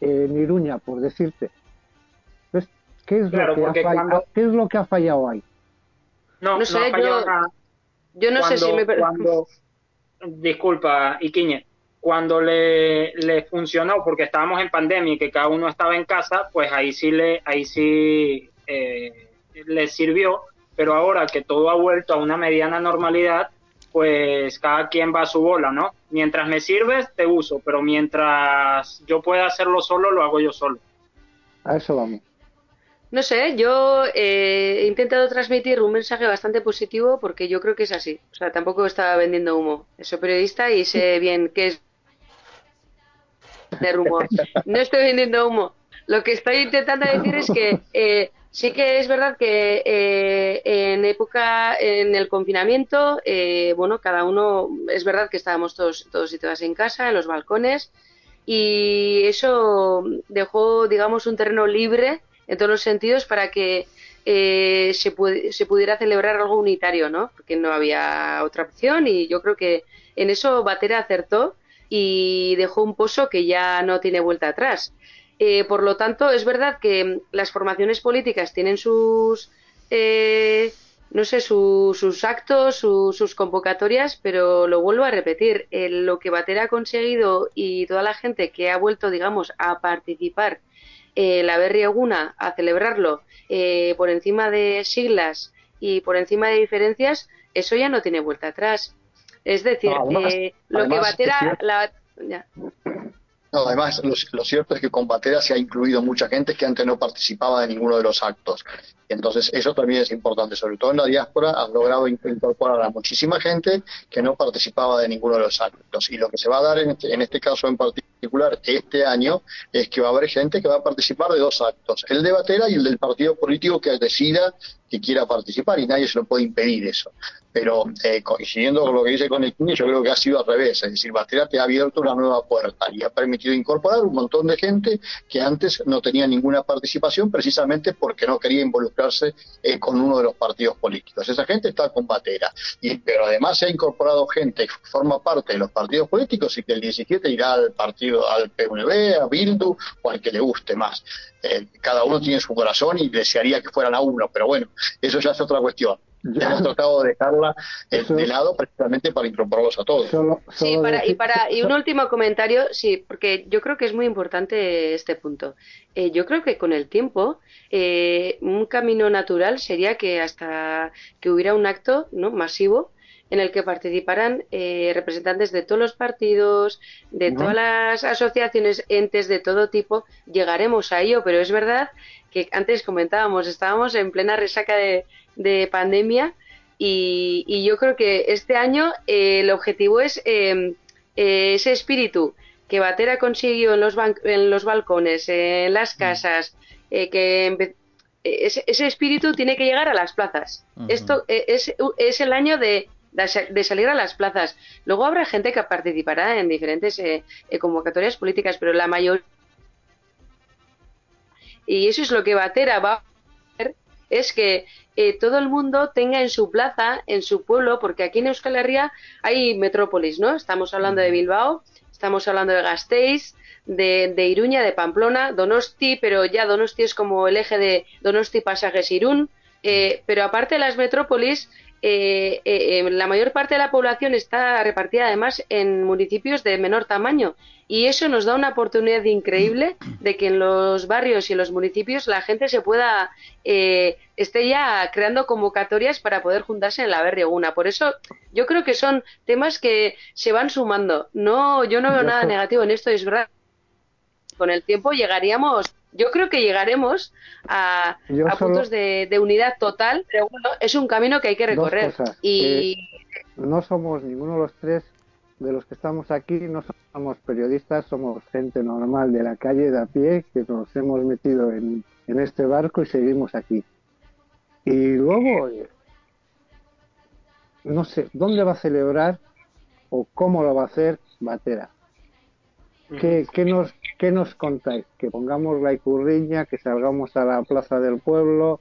en Iruña, por decirte. Entonces, ¿qué es, lo que ha fallado, ¿qué es lo que ha fallado ahí? No, no sé, yo, yo no sé si me... Cuando, disculpa, Iquiñe, cuando le, le funcionó, porque estábamos en pandemia y que cada uno estaba en casa, pues ahí sí le, ahí sí eh, le sirvió, pero ahora que todo ha vuelto a una mediana normalidad, pues cada quien va a su bola, ¿no? Mientras me sirves, te uso, pero mientras yo pueda hacerlo solo, lo hago yo solo. A eso vamos. No sé, yo eh, he intentado transmitir un mensaje bastante positivo porque yo creo que es así. O sea, tampoco estaba vendiendo humo. Soy periodista y sé *laughs* bien qué es de humo. No estoy vendiendo humo. Lo que estoy intentando decir es que *laughs* eh, sí que es verdad que eh, en época, en el confinamiento, eh, bueno, cada uno, es verdad que estábamos todos, todos y todas en casa, en los balcones, y eso dejó, digamos, un terreno libre en todos los sentidos para que se, se pudiera celebrar algo unitario, ¿no? Porque no había otra opción y yo creo que en eso Batera acertó y dejó un pozo que ya no tiene vuelta atrás. Eh, por lo tanto, es verdad que las formaciones políticas tienen sus, eh, no sé, sus actos, sus convocatorias, pero lo vuelvo a repetir, lo que Batera ha conseguido y toda la gente que ha vuelto, digamos, a participar en la Berriaguna, a celebrarlo eh, por encima de siglas y por encima de diferencias, eso ya no tiene vuelta atrás. Es decir, eh, lo que Batera... La, No, además, lo, cierto es que con Batera se ha incluido mucha gente que antes no participaba de ninguno de los actos. Entonces, eso también es importante. Sobre todo en la diáspora, ha logrado incorporar a muchísima gente que no participaba de ninguno de los actos. Y lo que se va a dar en este, en este caso en particular este año es que va a haber gente que va a participar de dos actos: el de Batera y el del partido político que decida que quiera participar y nadie se lo puede impedir eso. Pero eh, coincidiendo con lo que dice Conectini, yo creo que ha sido al revés, es decir, Batera te ha abierto una nueva puerta y ha permitido incorporar un montón de gente que antes no tenía ninguna participación precisamente porque no quería eh, con uno de los partidos políticos. Esa gente está con Batera, y, pero además se ha incorporado gente que forma parte de los partidos políticos y que el 17 irá al partido, al PNV, a Bildu o al que le guste más. Eh, cada uno tiene su corazón y desearía que fueran a uno, pero bueno, eso ya es otra cuestión. Hemos tratado de dejarla eh, de lado precisamente para incorporarlos a todos. sí, para, y, para, y un último comentario, sí, porque yo creo que es muy importante este punto. Eh, yo creo que con el tiempo un camino natural sería que hasta que hubiera un acto no masivo en el que participarán eh, representantes de todos los partidos, de todas las asociaciones, entes de todo tipo. Llegaremos a ello, pero es verdad que antes comentábamos, estábamos en plena resaca de, pandemia y, yo creo que este año eh, el objetivo es em, eh, ese espíritu que Batera consiguió en los, en los balcones, en las mm. casas, que ese, ese, espíritu tiene que llegar a las plazas. Esto es, es el año de, de salir a las plazas. Luego habrá gente que participará en diferentes eh, eh, convocatorias políticas, pero la mayoría y eso es lo que Batera va a es que eh, todo el mundo tenga en su plaza, en su pueblo, porque aquí en Euskal Herria hay metrópolis, ¿no? Estamos hablando de Bilbao, estamos hablando de Gasteiz, de, de, Iruña, de Pamplona, Donosti, pero ya Donosti es como el eje de Donosti Pasajes Irún, pero aparte de las metrópolis, eh, eh, eh, la mayor parte de la población está repartida además en municipios de menor tamaño y eso nos da una oportunidad increíble de que en los barrios y en los municipios la gente se pueda esté ya creando convocatorias para poder juntarse en la Berrioguna. Por eso yo creo que son temas que se van sumando. No, yo no veo nada negativo en esto, es verdad. Con el tiempo llegaríamos yo creo que llegaremos a, puntos de, unidad total, pero bueno, es un camino que hay que recorrer. Y no somos ninguno de los tres de los que estamos aquí, no somos periodistas, somos gente normal de la calle, de a pie, que nos hemos metido en, en este barco y seguimos aquí. Y luego, no sé, ¿dónde va a celebrar o cómo lo va a hacer Batera? ¿Qué, qué, nos, ¿Qué nos contáis? ¿Que pongamos la icurriña, que salgamos a la plaza del pueblo?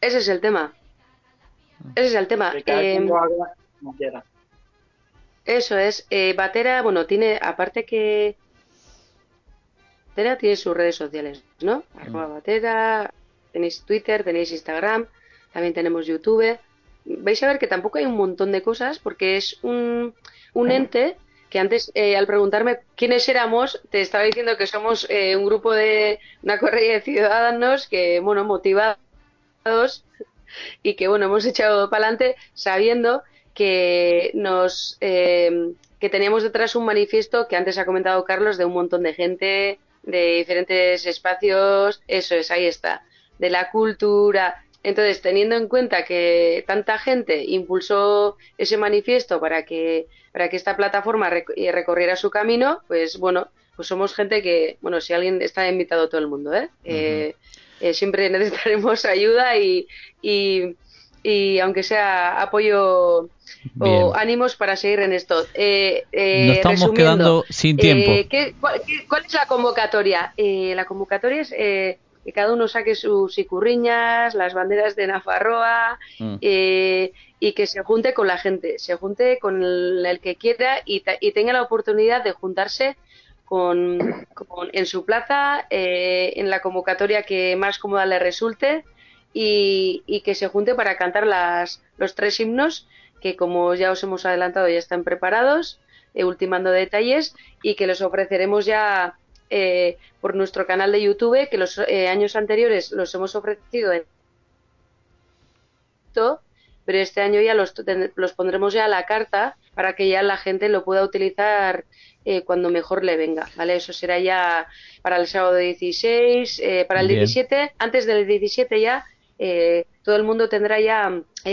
Ese es el tema. Ese es el tema. Eh, eso es. Eh, Batera, bueno, tiene, aparte que. Batera tiene sus redes sociales, ¿no? Mm. Arroba Batera, tenéis Twitter, tenéis Instagram, también tenemos YouTube. Vais a ver que tampoco hay un montón de cosas porque es un, un ente que antes, eh, al preguntarme quiénes éramos, te estaba diciendo que somos eh, un grupo de una corrida de ciudadanos que, bueno, motivados y que, bueno, hemos echado para adelante sabiendo que nos eh, que teníamos detrás un manifiesto que antes ha comentado Carlos de un montón de gente de diferentes espacios, eso es, ahí está, de la cultura, entonces, teniendo en cuenta que tanta gente impulsó ese manifiesto para que, para que esta plataforma eh, recorriera su camino, pues bueno, pues somos gente que, bueno, si alguien está invitado todo el mundo, ¿eh? eh, eh siempre *laughs* necesitaremos ayuda y, y, aunque sea apoyo o ánimos para seguir en esto. Eh, Nos estamos quedando sin tiempo. cuál, cuál, es la convocatoria? la convocatoria es que cada uno saque sus icurriñas, las banderas de Nafarroa mm. eh, y que se junte con la gente, se junte con el, que quiera y, tenga la oportunidad de juntarse con, en su plaza, eh, en la convocatoria que más cómoda le resulte y, que se junte para cantar las, los tres himnos que como ya os hemos adelantado ya están preparados, eh, ultimando detalles y que los ofreceremos ya eh, por nuestro canal de YouTube, que los eh, años anteriores los hemos ofrecido en pero este año ya los, los, pondremos ya a la carta para que ya la gente lo pueda utilizar eh, cuando mejor le venga, ¿vale? Eso será ya para el sábado 16, para el 17, antes del 17 ya todo el mundo tendrá ya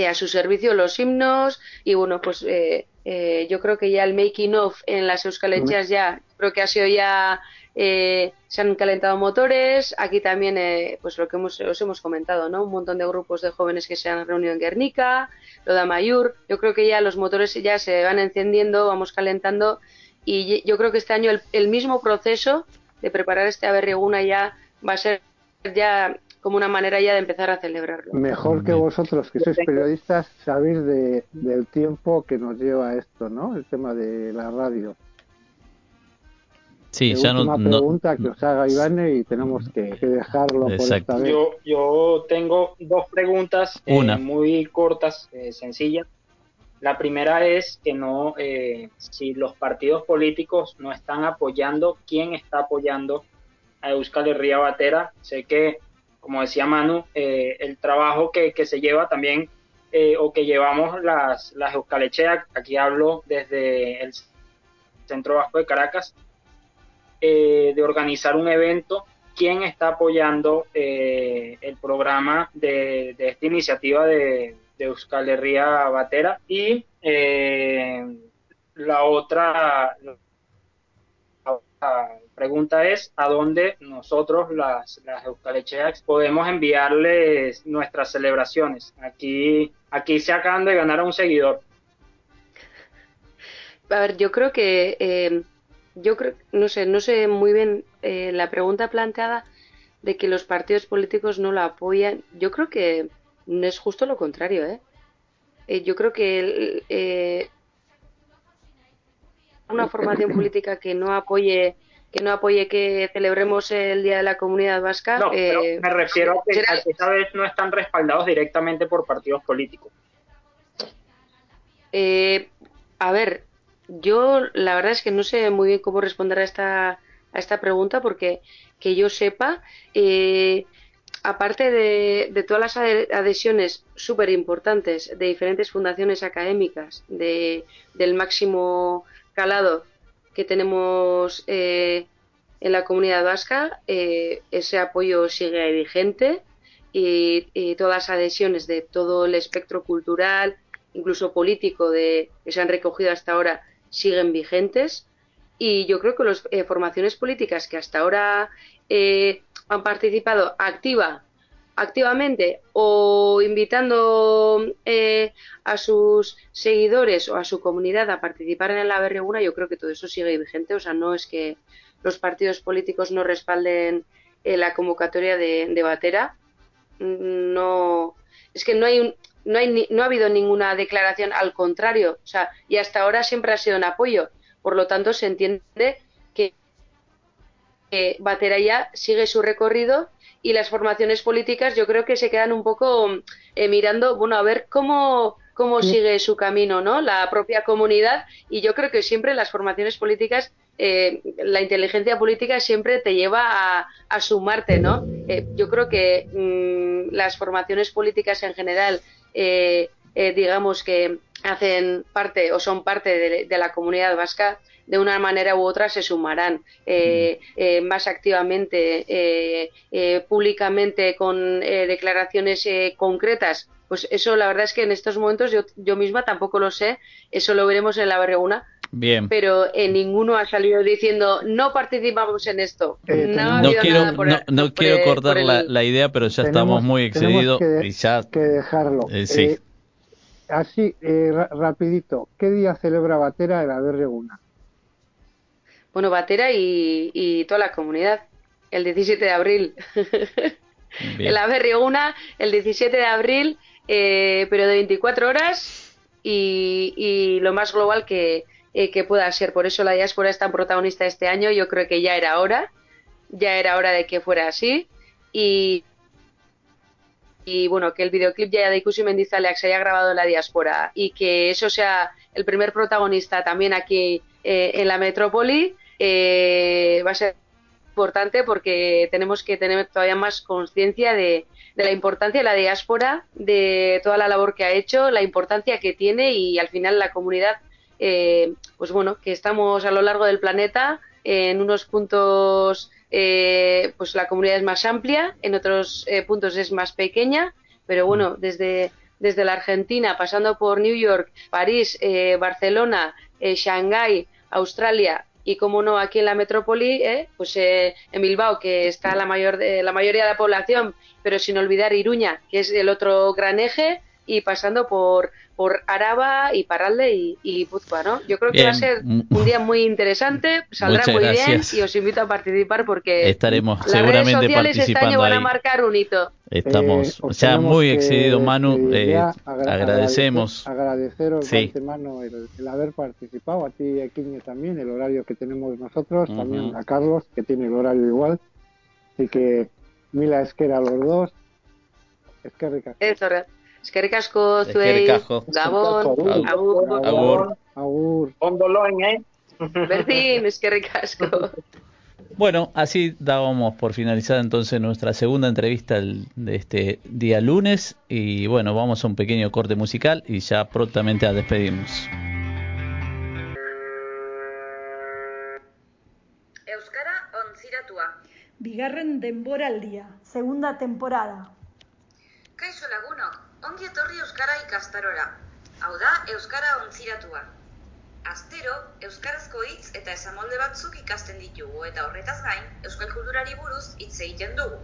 a su servicio los himnos y bueno, pues yo creo que ya el making of en las Euskalechas ya creo que ha sido ya eh, se han calentado motores, aquí también, eh, pues lo que hemos, os hemos comentado, ¿no? Un montón de grupos de jóvenes que se han reunido en Guernica, lo de Amayur, yo creo que ya los motores ya se van encendiendo, vamos calentando y yo creo que este año el, mismo proceso de preparar este Averrieguna ya va a ser ya como una manera ya de empezar a celebrarlo. Mejor que vosotros, que sois periodistas, sabéis de, del tiempo que nos lleva esto, ¿no? El tema de la radio. Sí, ya última no, pregunta que os haga Iván y tenemos que, dejarlo por esta vez. Yo, yo tengo dos preguntas eh, muy cortas, eh, sencillas. La primera es que no, eh, si los partidos políticos no están apoyando, ¿quién está apoyando a Euskal Herria Batera? Sé que, como decía Manu, el trabajo que, que, se lleva también, o que llevamos las, las Euskalecheas, aquí hablo desde el Centro Vasco de Caracas, eh, de organizar un evento, quién está apoyando eh, el programa de, esta iniciativa de, de Euskal Herria Batera y eh, la otra pregunta es a dónde nosotros las, las Euskalecheas podemos enviarles nuestras celebraciones. Aquí, aquí se acaban de ganar a un seguidor. A ver, yo creo que yo creo, no sé, no sé muy bien eh, la pregunta planteada de que los partidos políticos no la apoyan. Yo creo que no es justo lo contrario, ¿eh? eh yo creo que eh, una formación *laughs* política que no apoye que no apoye que celebremos el Día de la Comunidad Vasca. No, me refiero a que, esta vez no están respaldados directamente por partidos políticos. a ver, yo la verdad es que no sé muy bien cómo responder a esta, a esta pregunta porque que yo sepa, eh, aparte de, todas las adhesiones súper importantes de diferentes fundaciones académicas de, del máximo calado que tenemos eh, en la comunidad vasca, eh, ese apoyo sigue vigente y, y, todas las adhesiones de todo el espectro cultural, incluso político, de, que se han recogido hasta ahora, siguen vigentes y yo creo que las eh, formaciones políticas que hasta ahora eh, han participado activa activamente o invitando eh, a sus seguidores o a su comunidad a participar en la Berreguna, yo creo que todo eso sigue vigente. O sea, no es que los partidos políticos no respalden eh, la convocatoria de, de, Batera. No, es que no hay, no, hay, no ha habido ninguna declaración al contrario. O sea, y hasta ahora siempre ha sido en apoyo. Por lo tanto, se entiende que, que Batera ya sigue su recorrido y las formaciones políticas yo creo que se quedan un poco eh, mirando, bueno, a ver cómo, cómo sigue su camino, ¿no? La propia comunidad y yo creo que siempre las formaciones políticas, eh, la inteligencia política siempre te lleva a, a sumarte, ¿no? Eh, yo creo que mmm, las formaciones políticas en general, eh, digamos que hacen parte o son parte de, de la comunidad vasca, de una manera u otra se sumarán eh, más activamente, públicamente, con declaraciones concretas. Pues eso, la verdad es que en estos momentos yo, yo misma tampoco lo sé, eso lo veremos en la Berreguna. Bien. Pero en ninguno ha salido diciendo no participamos en esto. no, no quiero, por, no, no quiero el, cortar el... la, la, idea, pero ya tenemos, estamos muy excedidos que, y ya que dejarlo. sí. así, rapidito, ¿qué día celebra Batera en la Berreguna? bueno, Batera y, y, toda la comunidad, el 17 de abril. en la Berrioguna, el 17 de abril, eh, pero de 24 horas y, y lo más global que, eh, que, pueda ser. Por eso la diáspora es tan protagonista este año. Yo creo que ya era hora, ya era hora de que fuera así. Y, y bueno, que el videoclip ya de Ikusi Mendizaleak se haya grabado en la diáspora y que eso sea el primer protagonista también aquí eh, en la metrópoli eh, va a ser importante porque tenemos que tener todavía más conciencia de, de, la importancia de la diáspora, de toda la labor que ha hecho, la importancia que tiene y al final la comunidad, eh, pues bueno, que estamos a lo largo del planeta, eh, en unos puntos eh, pues la comunidad es más amplia, en otros eh, puntos es más pequeña, pero bueno, desde, desde la Argentina, pasando por New York, París, eh, Barcelona, Shanghái, Australia, y como no aquí en la metrópoli, ¿eh? pues eh, en Bilbao, que está la, mayor de, la mayoría de la población, pero sin olvidar Iruña, que es el otro gran eje, y pasando por, por Araba y Parralde y, y Puzcoa, ¿no? Yo creo que Bien. va a ser un día muy interesante, saldrá Muchas muy gracias. bien y os invito a participar porque Estaremos las seguramente redes sociales este participando año van a ahí. marcar un hito. Estamos Eh, ya muy excedido, Manu. eh, agra- agradecemos. Agradeceros Sí. antemano el, el haber participado, a ti y a Quiñe también, el horario que tenemos nosotros, también a Carlos, que tiene el horario igual. Así que mila esquera a los dos. Es que rica. Eso, eskerrik asko zuei. Gabon, Agur. agur, Agur. Ondo loen, eh? berdin, eskerrik asko. Bueno, así dábamos por finalizada entonces nuestra segunda entrevista de este día lunes y bueno, vamos a un pequeño corte musical y ya prontamente a despedirnos. Euskara ontziratua. Bigarren denboraldia, segunda temporada. Kaixo lagunok, ongi etorri Euskara ikastarora. Hau da, Euskara ontziratua. Astero, Euskarazko hitz eta esamolde batzuk ikasten ditugu eta horretaz gain, Euskal kulturari buruz hitz egiten dugu.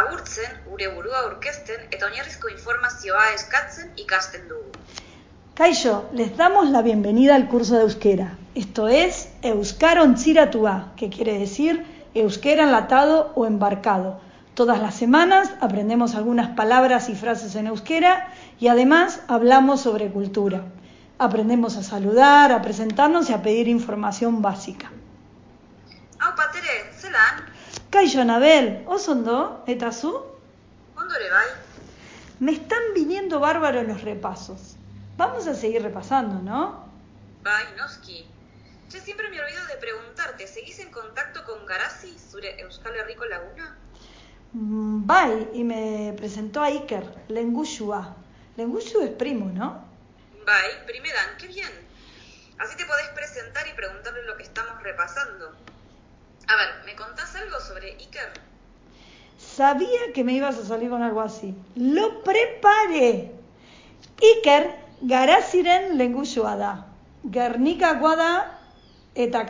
Agurtzen, gure burua aurkezten eta oinarrizko informazioa eskatzen ikasten dugu. Kaixo, les damos la bienvenida al curso de euskera. Esto es Euskara Ontziratua, que quiere decir euskera enlatado o embarcado. Todas las semanas aprendemos algunas palabras y frases en euskera y además hablamos sobre cultura. Aprendemos a saludar, a presentarnos y a pedir información básica. Hau patere, zelan? Kaixo, Anabel, osondo, eta zu? Ondore bai? Me están viniendo bárbaros los repasos. Vamos a seguir repasando, ¿no? Bai, noski. Che, siempre me olvido de preguntarte, ¿seguís en contacto con Garazi, zure Euskal Herriko laguna? Mm, Bai, y me presentó a Iker, Lengushua. Lengushu es primo, ¿no? Bai, primeran, qué bien. Así te podés presentar y preguntarle lo que estamos repasando. A ver, ¿me contás algo sobre Iker? Sabía que me ibas a salir con algo así. ¡Lo preparé! Iker, garaziren lengushua da. Gernikakoa da eta.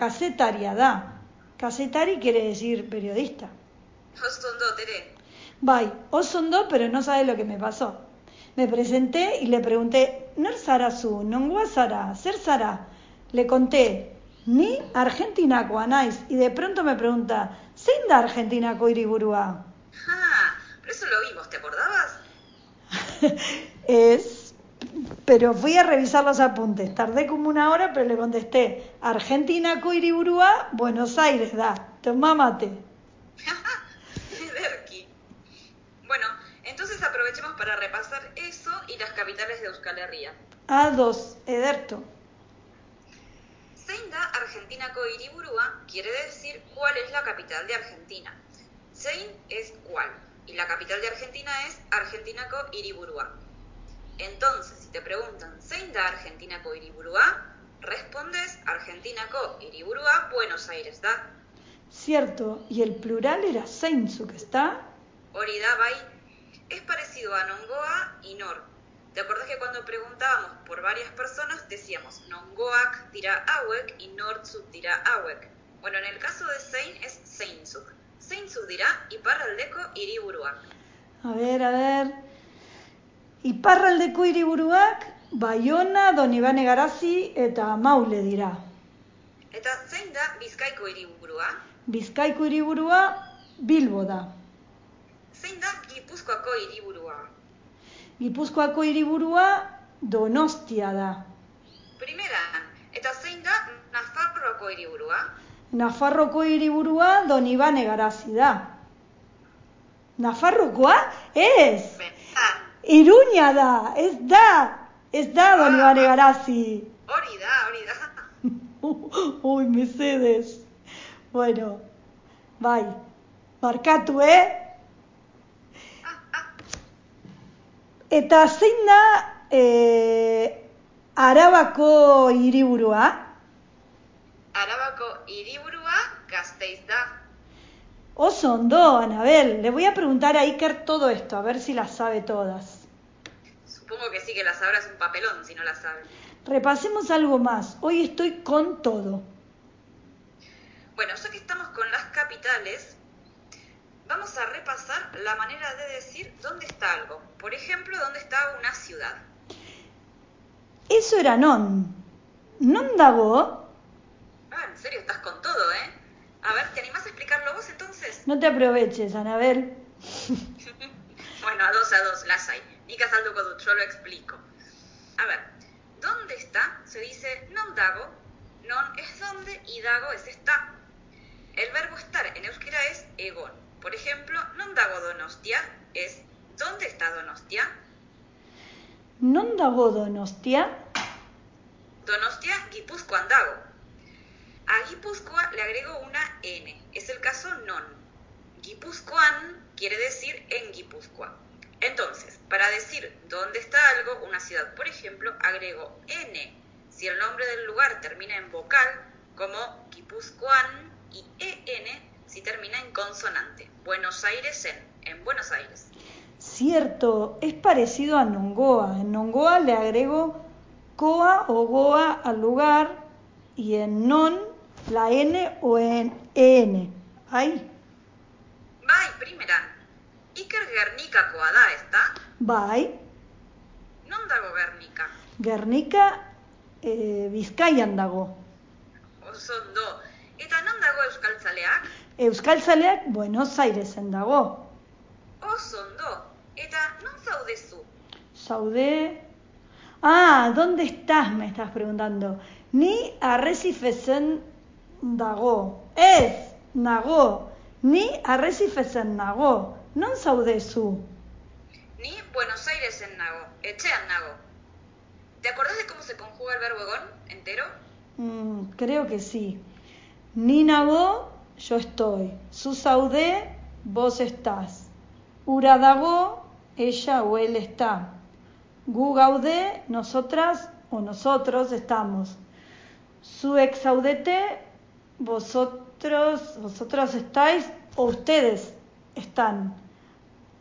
Kazetari quiere decir periodista. Osto ondo, Tere. Bai, oso ondo, pero no sabe lo que me pasó. Me presenté y le pregunté, ¿Ner zara zu? ¿Nongoa zara? ¿Zer zara? Le conté, ni argentinakoa naiz. Y de pronto me pregunta, ¿zein da argentinako hiriburua? Ah, pero eso lo vimos, ¿te acordabas? *laughs* es, pero fui a revisar los apuntes. Tardé como una hora, pero le contesté, Argentinako hiriburua, Buenos Aires da. Toma mate. *laughs* Entonces aprovechemos para repasar eso y las capitales de Euskal Herria. A2, Ederto. Zein da Argentinako hiriburua quiere decir cuál es la capital de Argentina. Zein es cuál y la capital de Argentina es Argentinako hiriburua. Entonces, si te preguntan Zein da Argentinako hiriburua, respondes Argentinako hiriburua Buenos Aires da. Cierto, y el plural era zeintzuk, ¿está? Hori da bai, es parecido a Nongoa y Nor. ¿Te acordás que cuando preguntábamos por varias personas decíamos Nongoak dirá hauek y Nortzuk dirá hauek? Bueno, en el caso de Zein es zeintzuk. Zeintzuk dira iparraldeko hiriburuak. A ver, a ver. Iparraldeko hiriburuak Baiona, Donibane Garazi eta Maule dira. Eta zein da Bizkaiko hiriburua? Bizkaiko hiriburua Bilbo da. Zein da Gipuzkoako hiriburua? Gipuzkoako hiriburua Donostia da. Primera, eta zein da Nafarroako hiriburua? Nafarroko hiriburua Donibane Garazi da. Nafarrokoa? Ez! Benta, Iruña da, ez da, ez da Donibane Garazi. hori da, hori da. *laughs* Uy, Mercedes. Bueno, bai, barkatu, eh? Eta zein da eh, Arabako hiriburua? Arabako hiriburua Gasteiz da. Oso ondo, Anabel. Le voy a preguntar a Iker todo esto, a ver si las sabe todas. Supongo que sí que la sabrás un papelón si no la sabes. Repasemos algo más. Hoy estoy con todo. Bueno, ya que estamos con las capitales, vamos a repasar la manera de decir dónde está algo. Por ejemplo, dónde está una ciudad. Eso era non. Non dago? Ah, en serio, estás con todo, ¿eh? A ver, ¿te animás a explicarlo vos entonces? No te aproveches, Anabel. *laughs* Bueno, a dos a dos, las hay. Nika saldo yo lo explico. A ver, ¿dónde está? Se dice non dago. Non es donde y dago es está. El verbo estar en euskera es egon. Por ejemplo, non dago donostia es ¿dónde está Donostia? Non dago Donostia? Donostia dago. A Gipuzkoa le agrego una N. Es el caso non. Gipuzkoan quiere decir en Guipúzcoa. Entonces, para decir dónde está algo, una ciudad, por ejemplo, agrego N. Si el nombre del lugar termina en vocal, como Guipuzcoan, y EN si termina en consonante. Buenos Aires en, en Buenos Aires. Cierto, es parecido a Nongoa. En Nongoa le agrego coa o goa al lugar y en non la N o en EN. Ahí. Bai, primeran. Iker Gernikakoa da, ezta? Bai, Non dago Gernika? Gernika eh, Bizkaian dago. Oso ondo. Eta non dago Euskaltzaleak? Euskaltzaleak Buenos Airesen dago. Oso ondo. Eta non zaudezu? Saude. Ah, ¿dónde estás? Me estás preguntando. Ni arrecifesen dago. Ez, nago. Ni arrecifesen nago. Non zaudezu. Ni Buenos Airesen nago, etxean nago. ¿Te acordás de cómo se conjuga el verbo egon entero? Mm, creo que sí. Ni nago, yo estoy. Zu zaude, vos estás. Ura dago, ella o él está. Gu gaude, nosotras o nosotros estamos. Zuek zaudete, vosotros, vosotros estáis o ustedes están.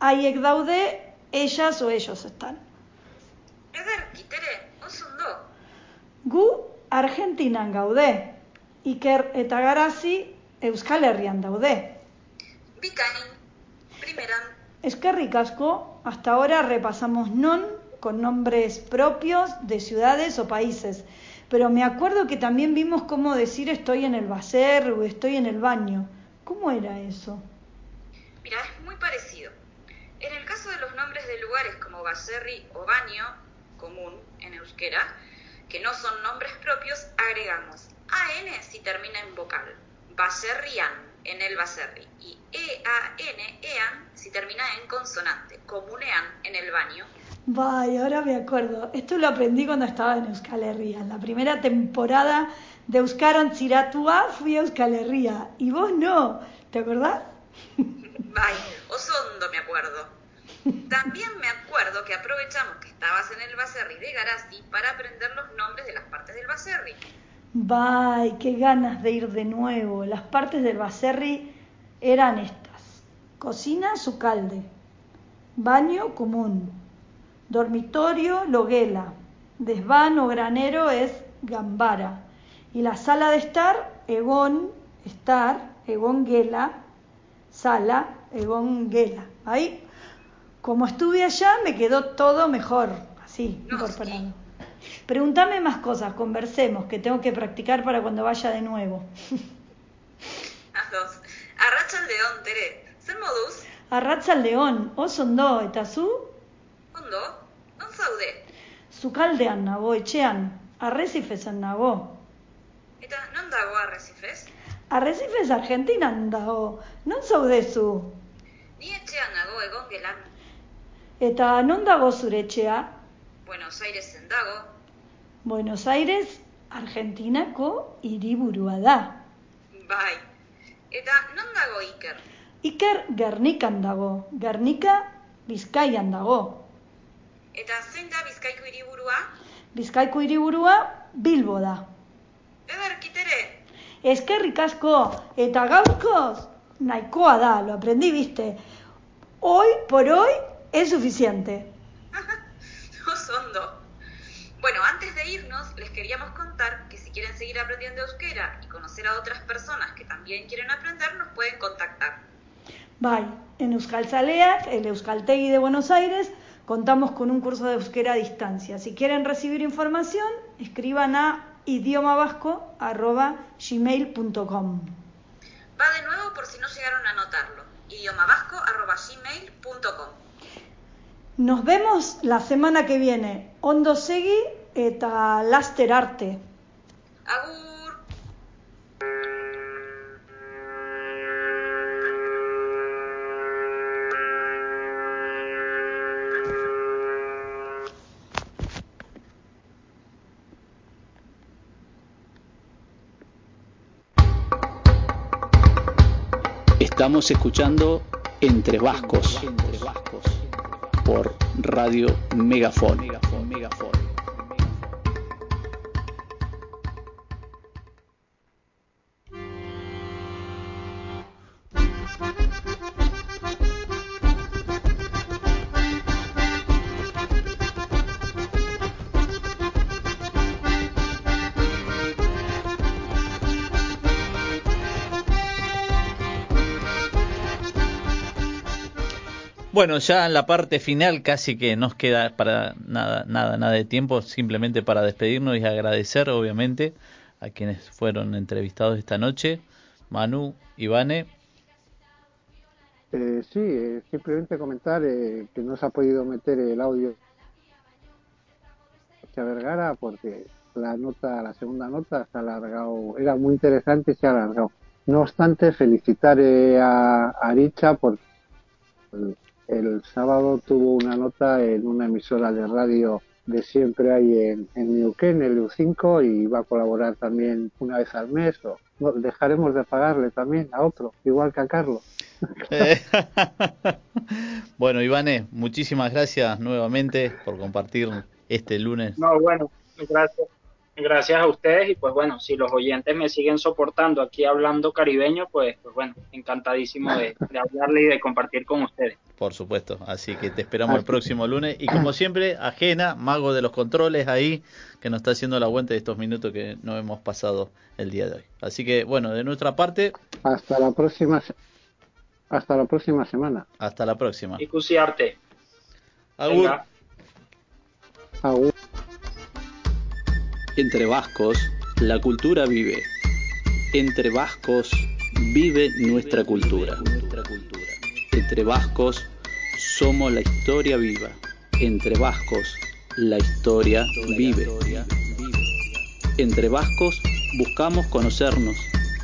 Haiek daude, ellas o ellos están. Gu Argentinan gaude. Iker eta Garazi Euskal Herrian daude. Bikain, primeran. Es que ricasco, hasta ahora repasamos non con nombres propios de ciudades o países, pero me acuerdo que también vimos cómo decir estoy en el bacer o estoy en el baño. ¿Cómo era eso? Mira, es muy parecido. En el caso de los nombres de lugares como baserri o baño, común en euskera, que no son nombres propios, agregamos AN si termina en vocal, baserrian en el baserri y EAN, EAN si termina en consonante, comunean en el baño. Vaya, ahora me acuerdo. Esto lo aprendí cuando estaba en Euskal Herria. En la primera temporada de Euskaron Chiratua fui a Euskal Herria. Y vos no. ¿Te acordás? Vaya, osondo me acuerdo. También me acuerdo que aprovechamos que estabas en el Baserri de Garasi para aprender los nombres de las partes del Baserri. Vaya, qué ganas de ir de nuevo. Las partes del Baserri eran estas. Cocina, su calde. Baño común. Dormitorio, loguela. Desván o granero es gambara. Y la sala de estar, egón, estar, egón guela, sala, egón guela. Ahí, como estuve allá, me quedó todo mejor, así, incorporado. Pregúntame más cosas, conversemos, que tengo que practicar para cuando vaya de nuevo. Ados. Arratsaldeon, Tere. Zer moduz? Arratsaldeon, oso ondo, eta zu? Ondo? Non zaude? Sukaldean nago, etxean, arrezifezen nago. Eta non dago arrezifez? Arrezifez Argentinan dago, non zaudezu? Ni etxean nago egon gelan. Eta non dago zure etxea? Buenos Airesen dago. Buenos Aires, Argentinako hiriburua da. Bai. Eta non dago Iker? Iker Gernikan dago, Gernika Bizkaian dago. Eta zein da Bizkaiko hiriburua? Bizkaiko hiriburua Bilbo da. Ederkitere. Eskerrik asko eta gaurkoz nahikoa da, lo aprendí, viste. Hoy por hoy es suficiente. *laughs* Osondo. Bueno, antes de irnos, les queríamos contar que si quieren seguir aprendiendo euskera y conocer a otras personas que también quieren aprender, nos pueden contactar. Bye. En Euskal Zaleak, el Euskaltegui de Buenos Aires, contamos con un curso de euskera a distancia. Si quieren recibir información, escriban a idiomavasco.gmail.com Va de nuevo por si no llegaron a notarlo. idiomavasco.gmail.com Nos vemos la semana que viene. Ondo segi eta laster arte. Agur. Estamos escuchando Entre Vascos por Radio Megafon. Bueno, ya en la parte final casi que nos queda para nada, nada, nada de tiempo, simplemente para despedirnos y agradecer, obviamente, a quienes fueron entrevistados esta noche, Manu, Ivane. Eh, sí, eh, simplemente comentar eh, que no se ha podido meter el audio de Vergara porque la nota, la segunda nota se ha alargado, era muy interesante y se ha alargado. No obstante, felicitar eh, a, a Aricha por el, el sábado tuvo una nota en una emisora de radio de siempre hay en, en Neuquén, el U5, y va a colaborar también una vez al mes. O, no, dejaremos de pagarle también a otro, igual que a Carlos. Eh, *laughs* bueno, Ivane, muchísimas gracias nuevamente por compartir este lunes. No, bueno, gracias. Gracias a ustedes y pues bueno, si los oyentes me siguen soportando aquí hablando caribeño, pues, pues bueno, encantadísimo de, de hablarle y de compartir con ustedes. Por supuesto, así que te esperamos el próximo lunes y como siempre, ajena, mago de los controles ahí, que nos está haciendo la vuelta de estos minutos que no hemos pasado el día de hoy. Así que bueno, de nuestra parte, Hasta la próxima, hasta la próxima semana. Hasta la próxima. Ikusi arte. Agur. Venga. Agur. Entre vascos, la cultura vive. Entre vascos, vive nuestra cultura. Entre vascos, somos la historia viva. Entre vascos, la historia vive. Entre vascos, buscamos conocernos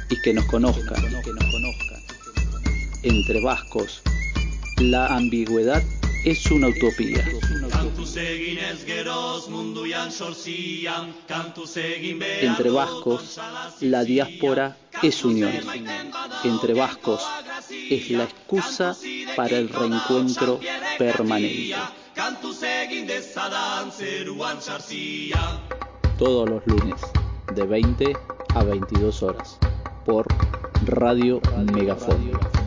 y que nos conozcan. Entre vascos, la ambigüedad es una utopía. Entre vascos, la diáspora es unión. Entre vascos, es la excusa para el reencuentro permanente. Todos los lunes, de 20 a 22 horas, por Radio Megafon.